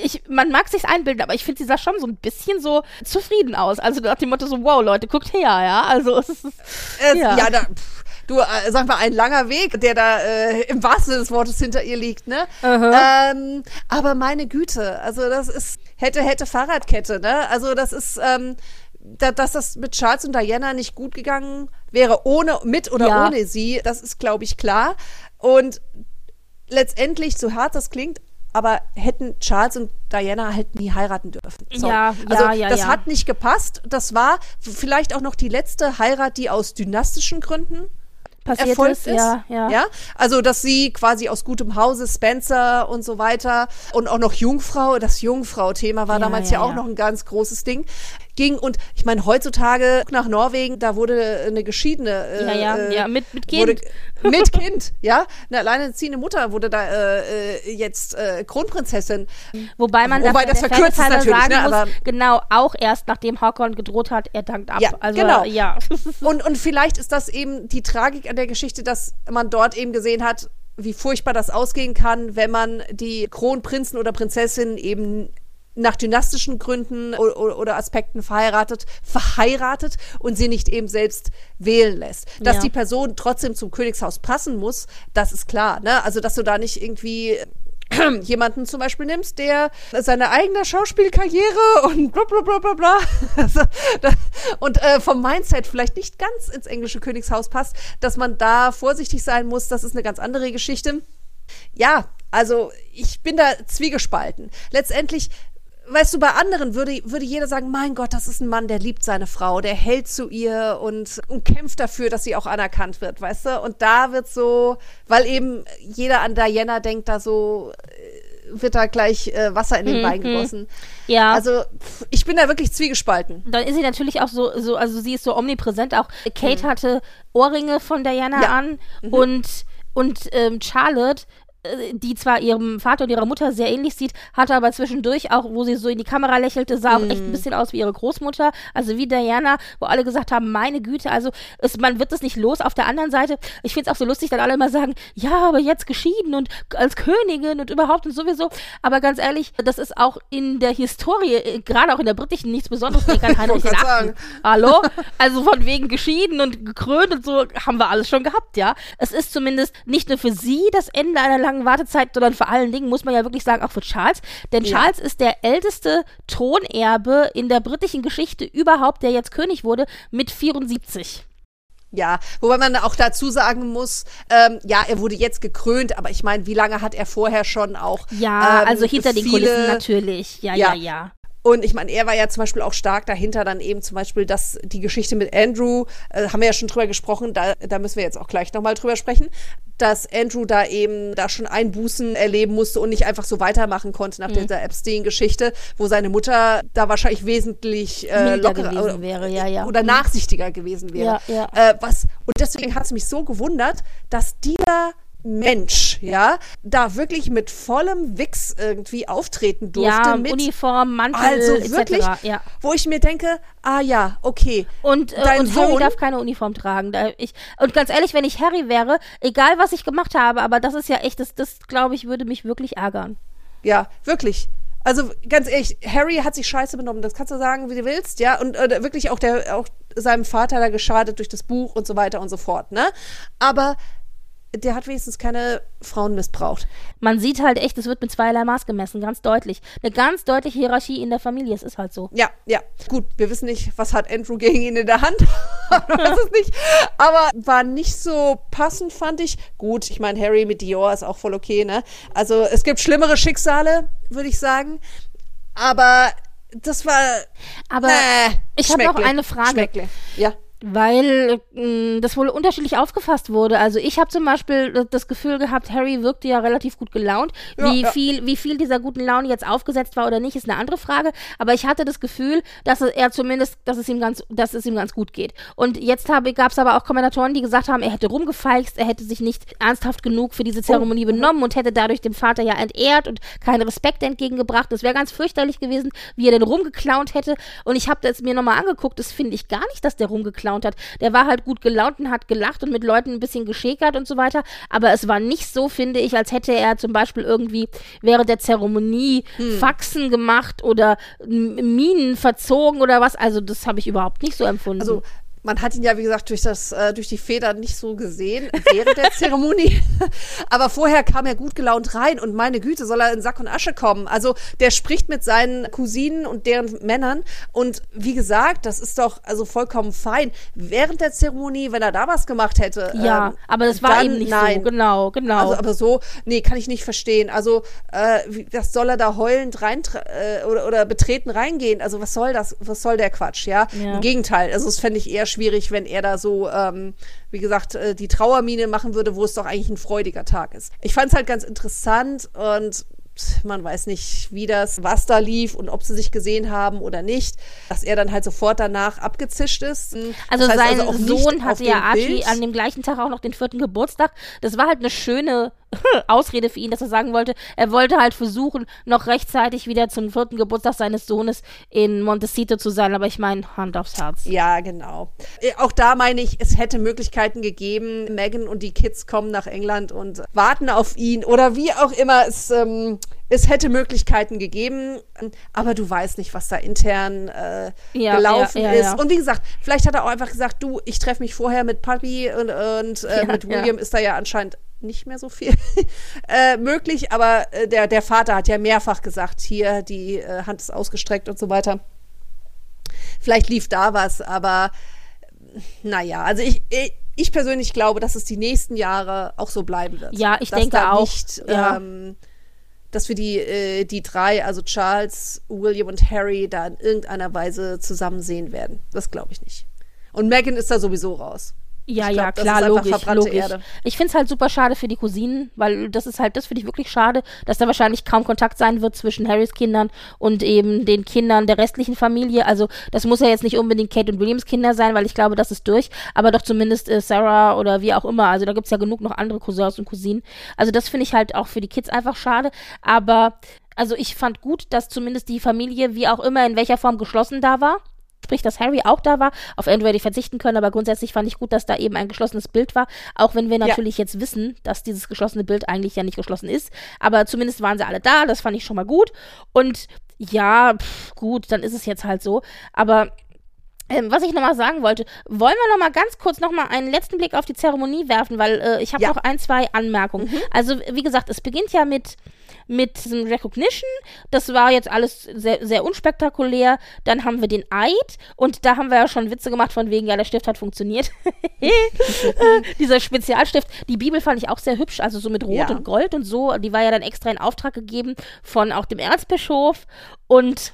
ich, man mag sich's einbilden, aber ich finde, sie sah schon so ein bisschen so zufrieden aus. Also nach dem Motto so, wow, Leute, guckt her, ja. Also es ist, äh, ja. ja. da, pff, du, äh, sag mal, ein langer Weg, der da äh, im wahrsten Sinne des Wortes hinter ihr liegt, ne? Ähm, aber meine Güte, also das ist, hätte, hätte Fahrradkette, ne? Also das ist, ähm, da, dass das mit Charles und Diana nicht gut gegangen wäre, ohne, mit oder Ja. ohne sie, das ist, glaube ich, klar. Und letztendlich, so hart das klingt, aber hätten Charles und Diana halt nie heiraten dürfen. Sorry. Ja, also ja, ja, das ja. hat nicht gepasst. Das war vielleicht auch noch die letzte Heirat, die aus dynastischen Gründen passiert erfolgt ist. ist. Ja, ja. Also, dass sie quasi aus gutem Hause, Spencer und so weiter und auch noch Jungfrau, das Jungfrau-Thema war Ja, damals ja, ja, auch ja. noch ein ganz großes Ding, ging. Und ich meine, heutzutage nach Norwegen, da wurde eine geschiedene. Ja, äh, ja, äh, ja, mit, mit Wurde, Kind. mit Kind, ja. Eine alleinerziehende Mutter wurde da äh, äh, jetzt äh, Kronprinzessin. Wobei man Wobei das verkürzt ist natürlich, sagen ne, muss, aber- genau, auch erst nachdem Håkon gedroht hat, er dankt ab. Ja, also, genau. Ja. Und, und vielleicht ist das eben die Tragik an der Geschichte, dass man dort eben gesehen hat, wie furchtbar das ausgehen kann, wenn man die Kronprinzen oder Prinzessinnen eben nach dynastischen Gründen oder, Aspekten verheiratet, verheiratet und sie nicht eben selbst wählen lässt. Dass Ja. die Person trotzdem zum Königshaus passen muss, das ist klar. Ne? Also, dass du da nicht irgendwie jemanden zum Beispiel nimmst, der seine eigene Schauspielkarriere und bla bla bla bla bla und äh, vom Mindset vielleicht nicht ganz ins englische Königshaus passt, dass man da vorsichtig sein muss, das ist eine ganz andere Geschichte. Ja, also ich bin da zwiegespalten. Letztendlich, weißt du, bei anderen würde, würde jeder sagen, mein Gott, das ist ein Mann, der liebt seine Frau, der hält zu ihr und, und kämpft dafür, dass sie auch anerkannt wird, weißt du? Und da wird so, weil eben jeder an Diana denkt, da so äh, wird da gleich äh, Wasser in den Wein gegossen. Ja. Also pff, ich bin da wirklich zwiegespalten. dann ist sie natürlich auch so, so, also sie ist so omnipräsent. Auch Kate hatte Ohrringe von Diana Mhm. Ja. an und, und ähm, Charlotte, die zwar ihrem Vater und ihrer Mutter sehr ähnlich sieht, hatte aber zwischendurch auch, wo sie so in die Kamera lächelte, sah auch echt Mhm. ein bisschen aus wie ihre Großmutter, also wie Diana, wo alle gesagt haben, meine Güte, also es, man wird das nicht los. Auf der anderen Seite, ich finde es auch so lustig, dann alle immer sagen, ja, aber jetzt geschieden und als Königin und überhaupt und sowieso. Aber ganz ehrlich, das ist auch in der Historie, äh, gerade auch in der britischen, nichts Besonderes. Heinrich den grad Achten. sagen. Hallo? Also von wegen geschieden und gekrönt und so haben wir alles schon gehabt, ja. Es ist zumindest nicht nur für sie das Ende einer langen Wartezeit, sondern vor allen Dingen muss man ja wirklich sagen, auch für Charles. Denn Ja. Charles ist der älteste Thronerbe in der britischen Geschichte überhaupt, der jetzt König wurde, mit 74. Ja, wobei man auch dazu sagen muss, ähm, ja, er wurde jetzt gekrönt, aber ich meine, wie lange hat er vorher schon auch? Ja, ähm, also hinter den viele- Kulissen natürlich. Ja, ja, Ja. ja. Und ich meine, er war ja zum Beispiel auch stark dahinter, dann eben zum Beispiel, dass die Geschichte mit Andrew, äh, haben wir ja schon drüber gesprochen, da, da müssen wir jetzt auch gleich nochmal drüber sprechen, dass Andrew da eben da schon Einbußen erleben musste und nicht einfach so weitermachen konnte Mhm. nach dieser Epstein-Geschichte, wo seine Mutter da wahrscheinlich wesentlich äh, lockerer gewesen wäre, ja, ja. oder Mhm. nachsichtiger gewesen wäre. Ja, ja. Äh, was, und deswegen hat es mich so gewundert, dass dieser Mensch, ja, da wirklich mit vollem Wix irgendwie auftreten durfte. Ja, mit, Uniform, Mantel, also etc. wirklich, Ja. wo ich mir denke, ah ja, okay. Und, äh, Dein und Harry Sohn- darf keine Uniform tragen. Ich, und ganz ehrlich, wenn ich Harry wäre, egal was ich gemacht habe, aber das ist ja echt, das, das glaube ich, würde mich wirklich ärgern. Ja, wirklich. Also ganz ehrlich, Harry hat sich scheiße benommen. Das kannst du sagen, wie du willst, ja. Und äh, wirklich auch der, auch seinem Vater da geschadet durch das Buch und so weiter und so fort, ne? Aber der hat wenigstens keine Frauen missbraucht. Man sieht halt echt, es wird mit zweierlei Maß gemessen, ganz deutlich. Eine ganz deutliche Hierarchie in der Familie, es ist halt so. Ja, ja. Gut, wir wissen nicht, was hat Andrew gegen ihn in der Hand. Weiß es nicht. Aber war nicht so passend, fand ich. Gut, ich meine, Harry mit Dior ist auch voll okay, ne? Also es gibt schlimmere Schicksale, würde ich sagen. Aber das war. Aber Äh, ich habe noch eine Frage. Schmeckle. Ja. Weil mh, das wohl unterschiedlich aufgefasst wurde. Also ich habe zum Beispiel das Gefühl gehabt, Harry wirkte ja relativ gut gelaunt. Ja, wie, ja. Viel, wie viel dieser guten Laune jetzt aufgesetzt war oder nicht, ist eine andere Frage. Aber ich hatte das Gefühl, dass es- er zumindest, dass es ihm ganz, dass es ihm ganz gut geht. Und jetzt gab es aber auch Kommentatoren, die gesagt haben, er hätte rumgefeixt, er hätte sich nicht ernsthaft genug für diese Zeremonie benommen und hätte dadurch dem Vater ja entehrt und keinen Respekt entgegengebracht. Das wäre ganz fürchterlich gewesen, wie er denn rumgeklaunt hätte. Und ich habe das mir nochmal angeguckt, das finde ich gar nicht, dass der rumgeklaunt hat. Der war halt gut gelaunt und hat gelacht und mit Leuten ein bisschen geschäkert und so weiter. Aber es war nicht so, finde ich, als hätte er zum Beispiel irgendwie während der Zeremonie Hm. Faxen gemacht oder Minen verzogen oder was. Also das habe ich überhaupt nicht so empfunden. Also man hat ihn ja, wie gesagt, durch, das, äh, durch die Federn nicht so gesehen während der Zeremonie. Aber vorher kam er gut gelaunt rein und meine Güte, soll er in Sack und Asche kommen. Also der spricht mit seinen Cousinen und deren Männern. Und wie gesagt, das ist doch also vollkommen fein. Während der Zeremonie, wenn er da was gemacht hätte. ja, ähm, aber das war dann eben nicht nein. so. Genau, genau. Also, aber so, nee, kann ich nicht verstehen. Also, äh, wie, was soll er da heulend rein äh, oder, oder betreten reingehen? Also, was soll das? Was soll der Quatsch? Ja, Ja. im Gegenteil. Also, das fände ich eher schwierig, wenn er da so, ähm, wie gesagt, äh, die Trauermine machen würde, wo es doch eigentlich ein freudiger Tag ist. Ich fand es halt ganz interessant und man weiß nicht, wie das, was da lief und ob sie sich gesehen haben oder nicht, dass er dann halt sofort danach abgezischt ist. Also Das heißt sein auch nicht Sohn hatte ja Archie Bild. an dem gleichen Tag auch noch den vierten Geburtstag. Das war halt eine schöne Ausrede für ihn, dass er sagen wollte, er wollte halt versuchen, noch rechtzeitig wieder zum vierten Geburtstag seines Sohnes in Montecito zu sein. Aber ich meine, Hand aufs Herz. Ja, genau. Äh, Auch da meine ich, es hätte Möglichkeiten gegeben. Megan und die Kids kommen nach England und warten auf ihn oder wie auch immer. Es, ähm, es hätte Möglichkeiten gegeben, aber du weißt nicht, was da intern äh, Ja, gelaufen ja, ja, ist. Und wie gesagt, vielleicht hat er auch einfach gesagt, du, ich treffe mich vorher mit Papi und, und äh, mit. William ist da ja anscheinend nicht mehr so viel äh, möglich, aber äh, der, der Vater hat ja mehrfach gesagt, hier, die äh, Hand ist ausgestreckt und so weiter. Vielleicht lief da was, aber naja, also ich, ich, ich persönlich glaube, dass es die nächsten Jahre auch so bleiben wird. Ja, ich dass denke auch, Nicht, ja. ähm, dass wir die, äh, die drei, also Charles, William und Harry, da in irgendeiner Weise zusammen sehen werden. Das glaube ich nicht. Und Megan ist da sowieso raus. Ja, glaub, ja, klar, logisch, logisch. Erde. Ich finde es halt super schade für die Cousinen, weil das ist halt, das finde ich wirklich schade, dass da wahrscheinlich kaum Kontakt sein wird zwischen Harrys Kindern und eben den Kindern der restlichen Familie. Also das muss ja jetzt nicht unbedingt Kate und Williams Kinder sein, weil ich glaube, das ist durch, aber doch zumindest äh, Sarah oder wie auch immer. Also da gibt es ja genug noch andere Cousins und Cousinen. Also das finde ich halt auch für die Kids einfach schade, aber also ich fand gut, dass zumindest die Familie, wie auch immer, in welcher Form geschlossen da war. Sprich, dass Harry auch da war. Auf Andrew hätte ich verzichten können, aber grundsätzlich fand ich gut, dass da eben ein geschlossenes Bild war. Auch wenn wir Ja. natürlich jetzt wissen, dass dieses geschlossene Bild eigentlich ja nicht geschlossen ist. Aber zumindest waren sie alle da. Das fand ich schon mal gut. Und ja, pff, gut, dann ist es jetzt halt so. Aber ähm, was ich nochmal sagen wollte, wollen wir nochmal ganz kurz nochmal einen letzten Blick auf die Zeremonie werfen, weil äh, ich habe Ja. noch ein, zwei Anmerkungen. Also, wie gesagt, es beginnt ja mit, mit diesem Recognition. Das war jetzt alles sehr, sehr unspektakulär. Dann haben wir den Eid und da haben wir ja schon Witze gemacht von wegen, ja, der Stift hat funktioniert. dieser Spezialstift. Die Bibel fand ich auch sehr hübsch, also so mit Rot Ja. und Gold und so. Die war ja dann extra in Auftrag gegeben von auch dem Erzbischof und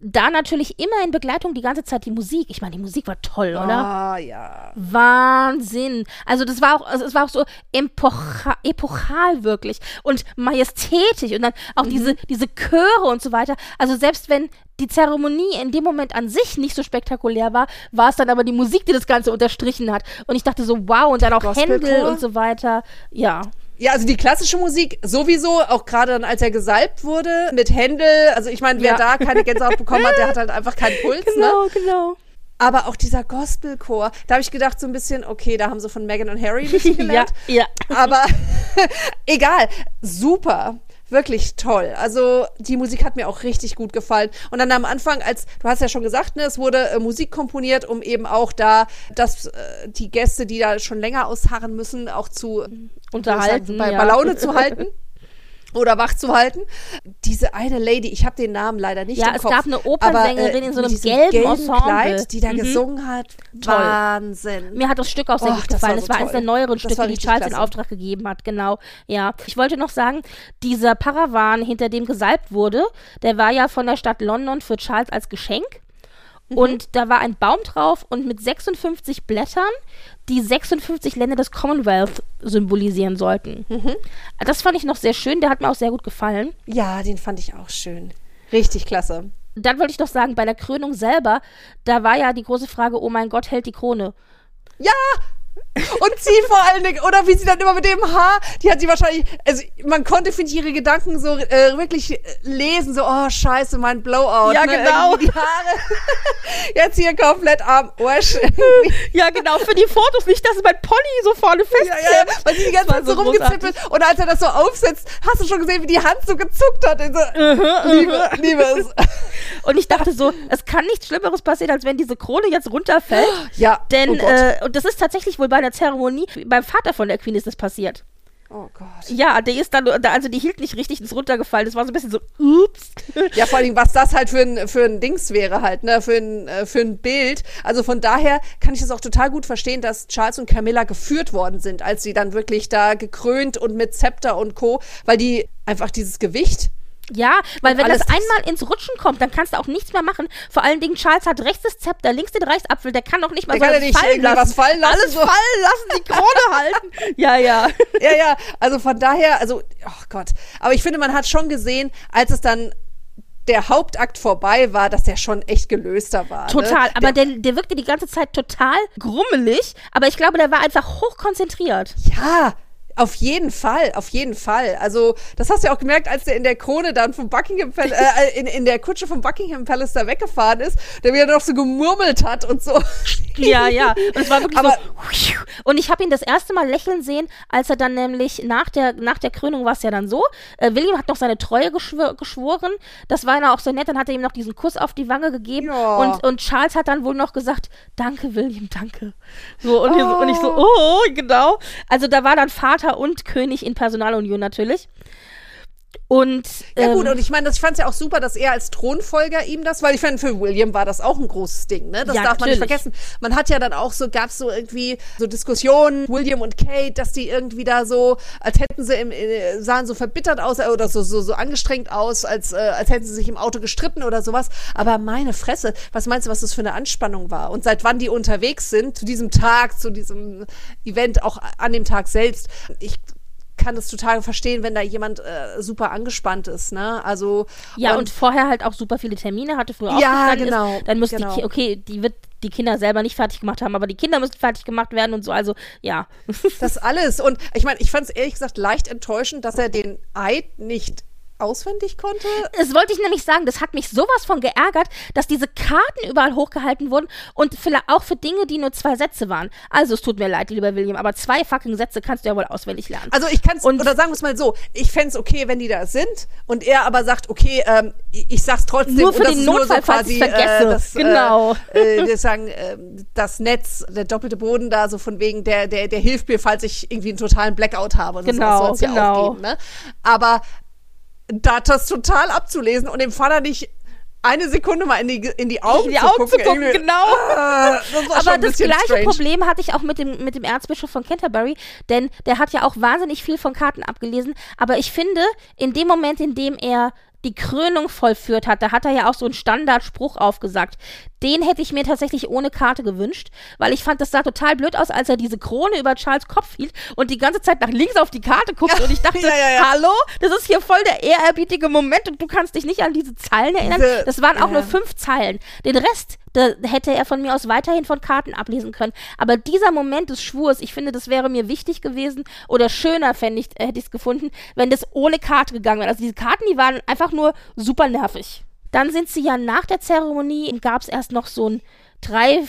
da natürlich immer in Begleitung die ganze Zeit die Musik. Ich meine, die Musik war toll, oder? Ah, ja. Wahnsinn. Also das war auch, also es war auch so epocha epochal wirklich und majestätisch und dann auch diese, diese Chöre und so weiter. Also selbst wenn die Zeremonie in dem Moment an sich nicht so spektakulär war, war es dann aber die Musik, die das Ganze unterstrichen hat. Und ich dachte so, wow, und dann auch? Händel und so weiter. Ja. Ja, also die klassische Musik sowieso, auch gerade dann, als er gesalbt wurde mit Händel. Also ich meine, wer Ja. da keine Gänsehaut bekommen hat, der hat halt einfach keinen Puls. Ne? Genau, genau. Aber auch dieser Gospelchor, da habe ich gedacht so ein bisschen, okay, da haben sie von Meghan und Harry ein bisschen Ja, gelernt. ja. Aber egal, super. Wirklich toll. Also die Musik hat mir auch richtig gut gefallen. Und dann am Anfang, als du hast ja schon gesagt, ne, es wurde äh, Musik komponiert, um eben auch da, dass äh, die Gäste, die da schon länger ausharren müssen, auch zu Unterhalten, bei, ja. bei Laune zu halten. Oder wach zu halten. Diese eine Lady, ich habe den Namen leider nicht Ja, im es Kopf. gab eine Opernsängerin aber, äh, in so mit einem diesem gelben Ensemble. Kleid, die da Mhm. gesungen hat. Toll. Wahnsinn. Mir hat das Stück auch sehr Och, gut das war gefallen. so es war eines der neueren Stücke, die Charles in klasse. Auftrag gegeben hat. Genau. Ja. Ich wollte noch sagen, dieser Paravan, hinter dem gesalbt wurde, der war ja von der Stadt London für Charles als Geschenk. Mhm. Und da war ein Baum drauf und mit 56 Blättern, die 56 Länder des Commonwealth symbolisieren sollten. Mhm. Das fand ich noch sehr schön, der hat mir auch sehr gut gefallen. Ja, den fand ich auch schön. Richtig klasse. Dann wollte ich noch sagen, bei der Krönung selber, da war ja die große Frage, oh mein Gott, hält die Krone. Ja! Und sie vor allen Dingen, oder wie sie dann immer mit dem Haar, die hat sie wahrscheinlich, also man konnte, finde ich, ihre Gedanken so äh, wirklich äh, lesen, so, oh scheiße, mein Blowout. Ja, ne? genau. Irgendwie Die Haare. Jetzt hier komplett am irgendwie. Ja, genau, für die Fotos nicht, dass mein Pony so vorne fest Ja, ja, ja, weil sie die ganze Zeit so so rumgezippelt und als er das so aufsetzt, hast du schon gesehen, wie die Hand so gezuckt hat. So, liebe, liebe es. Und ich dachte so, es kann nichts Schlimmeres passieren, als wenn diese Krone jetzt runterfällt. Ja, Denn, oh äh, und das ist tatsächlich wohl bei der Zeremonie, beim Vater von der Queen ist das passiert. oh Gott. Ja, der ist dann, also die hielt nicht richtig, ist runtergefallen. Das war so ein bisschen so, ups. Ja, vor allem, was das halt für ein, für ein Dings wäre halt, ne, für ein, äh, für ein Bild. Also von daher kann ich das auch total gut verstehen, dass Charles und Camilla geführt worden sind, als sie dann wirklich da gekrönt und mit Zepter und Co., weil die einfach dieses Gewicht Ja, weil Und wenn das einmal ins Rutschen kommt, dann kannst du auch nichts mehr machen. Vor allen Dingen, Charles hat rechts das Zepter, links den Reichsapfel, der kann doch nicht mal Der kann so ja nicht fallen lassen. was fallen lassen, Alles so. fallen lassen, die Krone halten. Ja, ja. Ja, ja, also von daher, also, oh Gott. Aber ich finde, man hat schon gesehen, als es dann der Hauptakt vorbei war, dass der schon echt gelöster war. Total, ne? aber der, der, der wirkte die ganze Zeit total grummelig, aber ich glaube, der war einfach hochkonzentriert. Ja, auf jeden Fall, auf jeden Fall. Also, das hast du ja auch gemerkt, als der in der Krone dann vom Buckingham Palace, äh, in, in der Kutsche vom Buckingham Palace da weggefahren ist, der wieder noch so gemurmelt hat und so. Ja, ja. Und es war wirklich Aber- so. Und ich habe ihn das erste Mal lächeln sehen, als er dann nämlich nach der, nach der Krönung war es ja dann so. Äh, William hat noch seine Treue geschwör, geschworen. Das war dann auch so nett. Dann hat er ihm noch diesen Kuss auf die Wange gegeben. Ja. Und, und Charles hat dann wohl noch gesagt: Danke, William, danke. So, und, ich so, und ich so, oh, genau. Also da war dann Vater und König in Personalunion natürlich. Und Ja gut, ähm, und ich meine, das- ich fand es ja auch super, dass er als Thronfolger ihm das, weil ich fand, für William war das auch ein großes Ding, ne? Das Ja, darf man nicht vergessen. Man hat ja dann auch so, gab es so irgendwie so Diskussionen, William und Kate, dass die irgendwie da so, als hätten sie im, äh, sahen so verbittert aus äh, oder so, so, so angestrengt aus, als, äh, als hätten sie sich im Auto gestritten oder sowas. Aber meine Fresse, was meinst du, was das für eine Anspannung war? Und seit wann die unterwegs sind, zu diesem Tag, zu diesem Event, auch an dem Tag selbst. Ich kann das total verstehen, wenn da jemand äh, super angespannt ist, ne? Also Ja, und, vorher halt auch super viele Termine hatte, früher auch Ja, genau, Ist. Dann müsste genau. die, okay, die wird die Kinder selber nicht fertig gemacht haben, aber die Kinder müssen fertig gemacht werden und so. Also, ja. das alles. Und ich meine, ich fand es ehrlich gesagt leicht enttäuschend, dass er den Eid nicht auswendig konnte. Das wollte ich nämlich sagen, das hat mich sowas von geärgert, dass diese Karten überall hochgehalten wurden und vielleicht auch für Dinge, die nur zwei Sätze waren. Also, es tut mir leid, lieber William, aber zwei fucking Sätze kannst du ja wohl auswendig lernen. Also ich kann es, Und- oder sagen wir es mal so, ich fände es okay, wenn die da sind und er aber sagt, okay, ähm, ich, ich sag's trotzdem. Nur für und das den Notfall, falls ich's vergesse. Äh, das, Genau. Äh, äh, wir sagen, äh, das Netz, der doppelte Boden da, so von wegen, der, der, der hilft mir, falls ich irgendwie einen totalen Blackout habe. Das Genau, ja genau. auch geben, ne? Aber da das total abzulesen und dem Vater nicht eine Sekunde mal in die, in die Augen, In die zu, Augen gucken, zu gucken, genau. ah, das Aber das gleiche strange. Problem hatte ich auch mit dem, mit dem Erzbischof von Canterbury, denn der hat ja auch wahnsinnig viel von Karten abgelesen. Aber ich finde, in dem Moment, in dem er die Krönung vollführt hat, da hat er ja auch so einen Standardspruch aufgesagt. Den hätte ich mir tatsächlich ohne Karte gewünscht, weil ich fand, das sah total blöd aus, als er diese Krone über Charles Kopf hielt und die ganze Zeit nach links auf die Karte guckte und ich dachte, Ja, ja, ja. hallo, das ist hier voll der ehrerbietige Moment und du kannst dich nicht an diese Zeilen erinnern. Diese- das waren auch ja. nur fünf Zeilen. Den Rest hätte er von mir aus weiterhin von Karten ablesen können. Aber dieser Moment des Schwurs, ich finde, das wäre mir wichtig gewesen oder schöner fände ich, hätte ich es gefunden, wenn das ohne Karte gegangen wäre. Also diese Karten, die waren einfach nur super nervig. Dann sind sie ja nach der Zeremonie, gab es erst noch so ein drei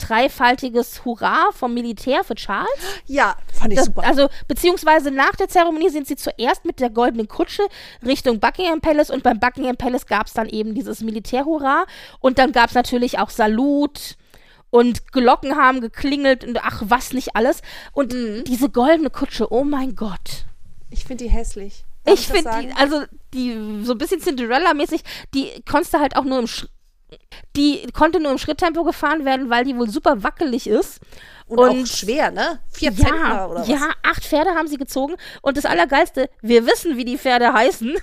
dreifaltiges Hurra vom Militär für Charles. Ja, fand ich Das, super. also, beziehungsweise nach der Zeremonie sind sie zuerst mit der goldenen Kutsche Richtung Buckingham Palace und beim Buckingham Palace gab es dann eben dieses Militärhurra und dann gab es natürlich auch Salut und Glocken haben geklingelt und ach, was nicht alles. Und Mhm. diese goldene Kutsche, oh mein Gott. ich finde die hässlich. Ich finde die, also die so ein bisschen Cinderella-mäßig, die konntest du halt auch nur im Sch die konnte nur im Schritttempo gefahren werden, weil die wohl super wackelig ist. und, auch schwer, ne? Vier Ja, oder was? ja, acht Pferde haben sie gezogen. Und das Allergeilste, wir wissen, wie die Pferde heißen.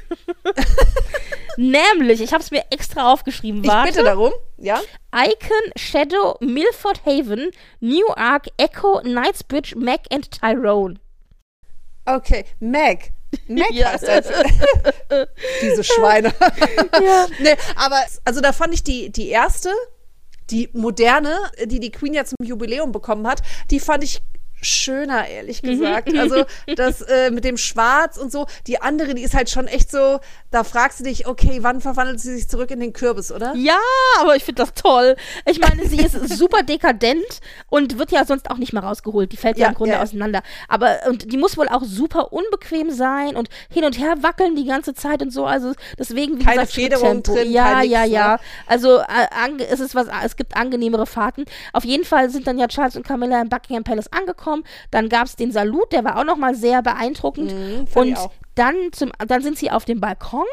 Nämlich, ich habe es mir extra aufgeschrieben. Ich Warte. bitte darum, ja? Icon, Shadow, Milford Haven, Newark, Echo, Knightsbridge, Mac and Tyrone. Okay, Meg. Meg Ja. Diese Schweine. Ja. nee, aber also da fand ich die, die erste, die moderne, die die Queen ja zum Jubiläum bekommen hat, die fand ich schöner, ehrlich Mhm. gesagt. Also das äh, mit dem Schwarz und so. Die andere, die ist halt schon echt so, da fragst du dich, okay, wann verwandelt sie sich zurück in den Kürbis, oder? Ja, aber ich finde das toll. Ich meine, sie ist super dekadent und wird ja sonst auch nicht mehr rausgeholt. Die fällt ja, Ja, im Grunde ja, ja. auseinander. Aber und die muss wohl auch super unbequem sein und hin und her wackeln die ganze Zeit und so. Also deswegen wie Keine gesagt, Federung drin, Ja, kein nix, ja, ne? ja. Also äh, es ist was. Es gibt angenehmere Fahrten. Auf jeden Fall sind dann ja Charles und Camilla im Buckingham Palace angekommen. Dann gab es den Salut, der war auch noch mal sehr beeindruckend. Mhm, und. Dann zum, dann sind sie auf dem Balkon.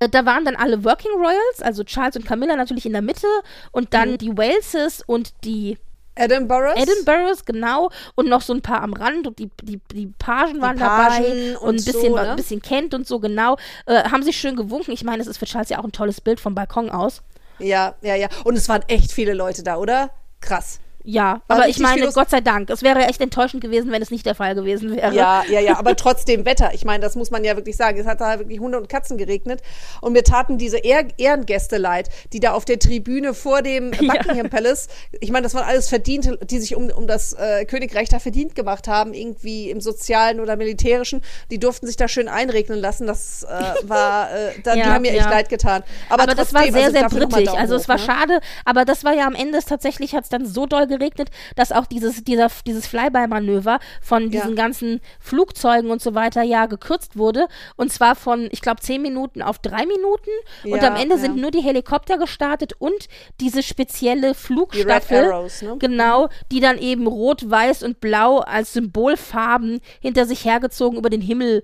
Äh, Da waren dann alle Working Royals, also Charles und Camilla natürlich in der Mitte und dann Mhm. die Waleses und die Edinburghs? Edinburghs, genau, und noch so ein paar am Rand und die, die, die Pagen waren dabei Pagen und, und ein bisschen, so, ein ne? bisschen Kent und so, genau. Äh, haben sich schön gewunken. Ich meine, es ist für Charles ja auch ein tolles Bild vom Balkon aus. Ja, ja, ja. Und es waren echt viele Leute da, oder? Krass. Ja, War aber ich meine. Gott sei Dank. Es wäre echt enttäuschend gewesen, wenn es nicht der Fall gewesen wäre. Ja, ja, ja, aber trotzdem Wetter. Ich meine, das muss man ja wirklich sagen. Es hat da wirklich Hunde und Katzen geregnet. Und mir taten diese Ehr Ehrengäste leid, die da auf der Tribüne vor dem Buckingham Palace, ich meine, das waren alles Verdiente, die sich um, um das äh, Königreich da verdient gemacht haben, irgendwie im sozialen oder militärischen. Die durften sich da schön einregnen lassen. Das äh, war, äh, da, die Ja, haben mir echt ja. leid getan. Aber, Aber, das war trotzdem, sehr, also sehr. Daumen Also es war ne? schade, aber das war ja am Ende tatsächlich, hat es dann so doll geregnet, dass auch dieses, dieser, dieses Flyby-Manöver von diesen Ja. ganzen Flugzeugen und so weiter ja gekürzt wurde. Und zwar von, ich glaube, zehn Minuten auf drei Minuten. und Ja, am Ende ja. sind nur die Helikopter gestartet und diese spezielle Die Red Flugstaffel. Arrows, ne? Genau, die dann eben rot, weiß und blau als Symbolfarben hinter sich hergezogen über den Himmel.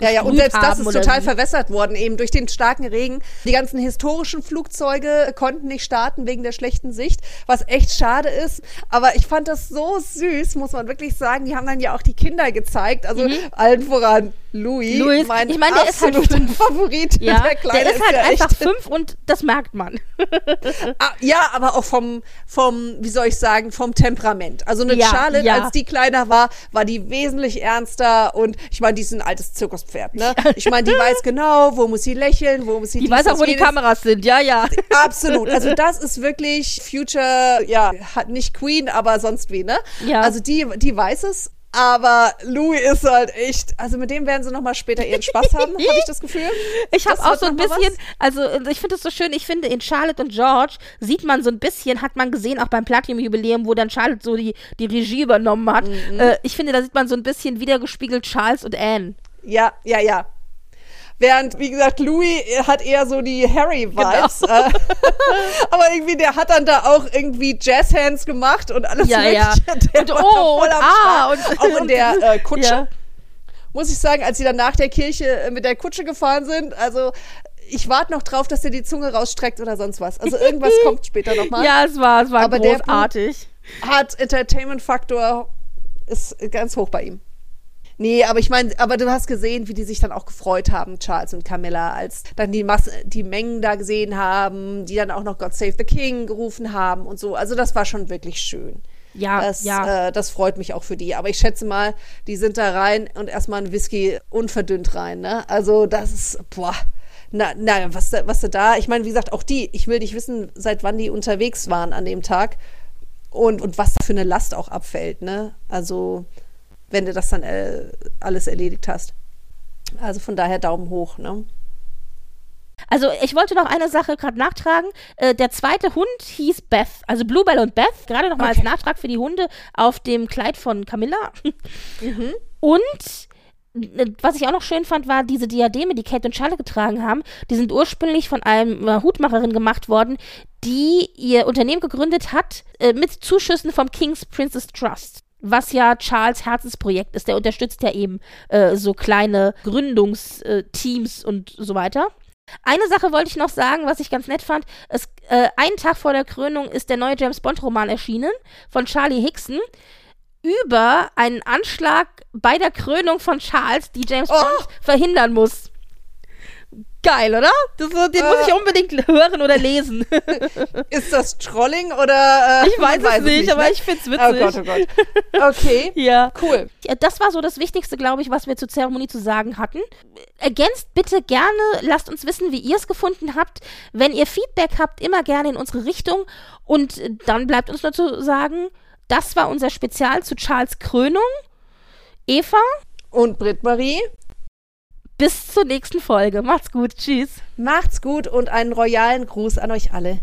Ja, ja, und selbst das ist total wie. verwässert worden, eben durch den starken Regen. Die ganzen historischen Flugzeuge konnten nicht starten wegen der schlechten Sicht, was echt schade ist. Aber ich fand das so süß, muss man wirklich sagen. Die haben dann ja auch die Kinder gezeigt, also allen voran Louis. Louis, mein ich meine, der ist halt absoluter. Favorit. Ja, der, Kleine der ist halt ja einfach echt, fünf und das merkt man. Ah, ja, aber auch vom, vom, wie soll ich sagen, vom Temperament. Also eine Ja, Charlotte, ja. als die kleiner war, war die wesentlich ernster und ich meine, die ist ein altes Zirkuspferd, ne? Ich meine, die weiß genau, wo muss sie lächeln, wo muss sie Die weiß auch, wo die. Kameras sind, ja, ja. Absolut. Also das ist wirklich Future, ja, hat nicht Queen, aber sonst wie, ne? Ja. Also die, die weiß es. Aber Louis ist halt echt, also mit dem werden sie noch mal später ihren Spaß haben, habe ich das Gefühl. Ich habe auch so ein bisschen, also ich finde es so schön, ich finde in Charlotte und George sieht man so ein bisschen, hat man gesehen, auch beim Platinum-Jubiläum, wo dann Charlotte so die, die Regie übernommen hat. Mhm. Äh, ich finde, da sieht man so ein bisschen wiedergespiegelt Charles und Anne. Ja, ja, ja. Während, wie gesagt, Louis hat eher so die Harry-Vibes. Genau. Äh, aber irgendwie, der hat dann da auch irgendwie Jazzhands gemacht und alles Ja, ja. Der Und war oh, und ah, und- Auch in und- der äh, Kutsche. Ja. Muss ich sagen, als sie dann nach der Kirche äh, mit der Kutsche gefahren sind, also ich warte noch drauf, dass er die Zunge rausstreckt oder sonst was. Also irgendwas kommt später nochmal. Ja, es war, es war Aber der großartig. Hat Entertainment-Faktor, ist ganz hoch bei ihm. Nee, aber ich meine, aber du hast gesehen, wie die sich dann auch gefreut haben, Charles und Camilla, als dann die Masse, die Mengen da gesehen haben, die dann auch noch God Save the King gerufen haben und so. Also das war schon wirklich schön. Ja, Das, ja. äh, das freut mich auch für die. Aber ich schätze mal, die sind da rein und erstmal ein Whisky unverdünnt rein. Ne? Also das ist, boah, na, na was, da- was du da, ich meine, wie gesagt, auch die, ich will nicht wissen, seit wann die unterwegs waren an dem Tag und, und was da für eine Last auch abfällt, ne? Also, wenn du das dann äh, alles erledigt hast. Also von daher Daumen hoch, ne? Also ich wollte noch eine Sache gerade nachtragen. Äh, der zweite Hund hieß Beth, also Bluebell und Beth, gerade noch mal als Okay. Nachtrag für die Hunde auf dem Kleid von Camilla. Mhm. Und äh, was ich auch noch schön fand, war diese Diademe, die Kate und Charlotte getragen haben. Die sind ursprünglich von einem äh, Hutmacherin gemacht worden, die ihr Unternehmen gegründet hat äh, mit Zuschüssen vom King's Princess Trust. Was ja Charles Herzensprojekt ist. Der unterstützt ja eben äh, so kleine Gründungsteams und so weiter. Eine Sache wollte ich noch sagen, was ich ganz nett fand. Es, äh, einen Tag vor der Krönung ist der neue James Bond-Roman erschienen von Charlie Hickson über einen Anschlag bei der Krönung von Charles, die James Oh! Bond verhindern muss. Geil, oder? Das, den Äh. muss ich unbedingt hören oder lesen. Ist das Trolling oder? Äh, ich weiß es nicht, aber ne? ich find's witzig. Oh Gott, oh Gott. Okay, Ja. cool. Das war so das Wichtigste, glaube ich, was wir zur Zeremonie zu sagen hatten. Ergänzt bitte gerne, lasst uns wissen, wie ihr es gefunden habt. Wenn ihr Feedback habt, immer gerne in unsere Richtung. Und äh, dann bleibt uns nur zu sagen, das war unser Spezial zu Charles Krönung. Eva, Und Britt-Marie, bis zur nächsten Folge. Macht's gut. Tschüss. Macht's gut und einen royalen Gruß an euch alle.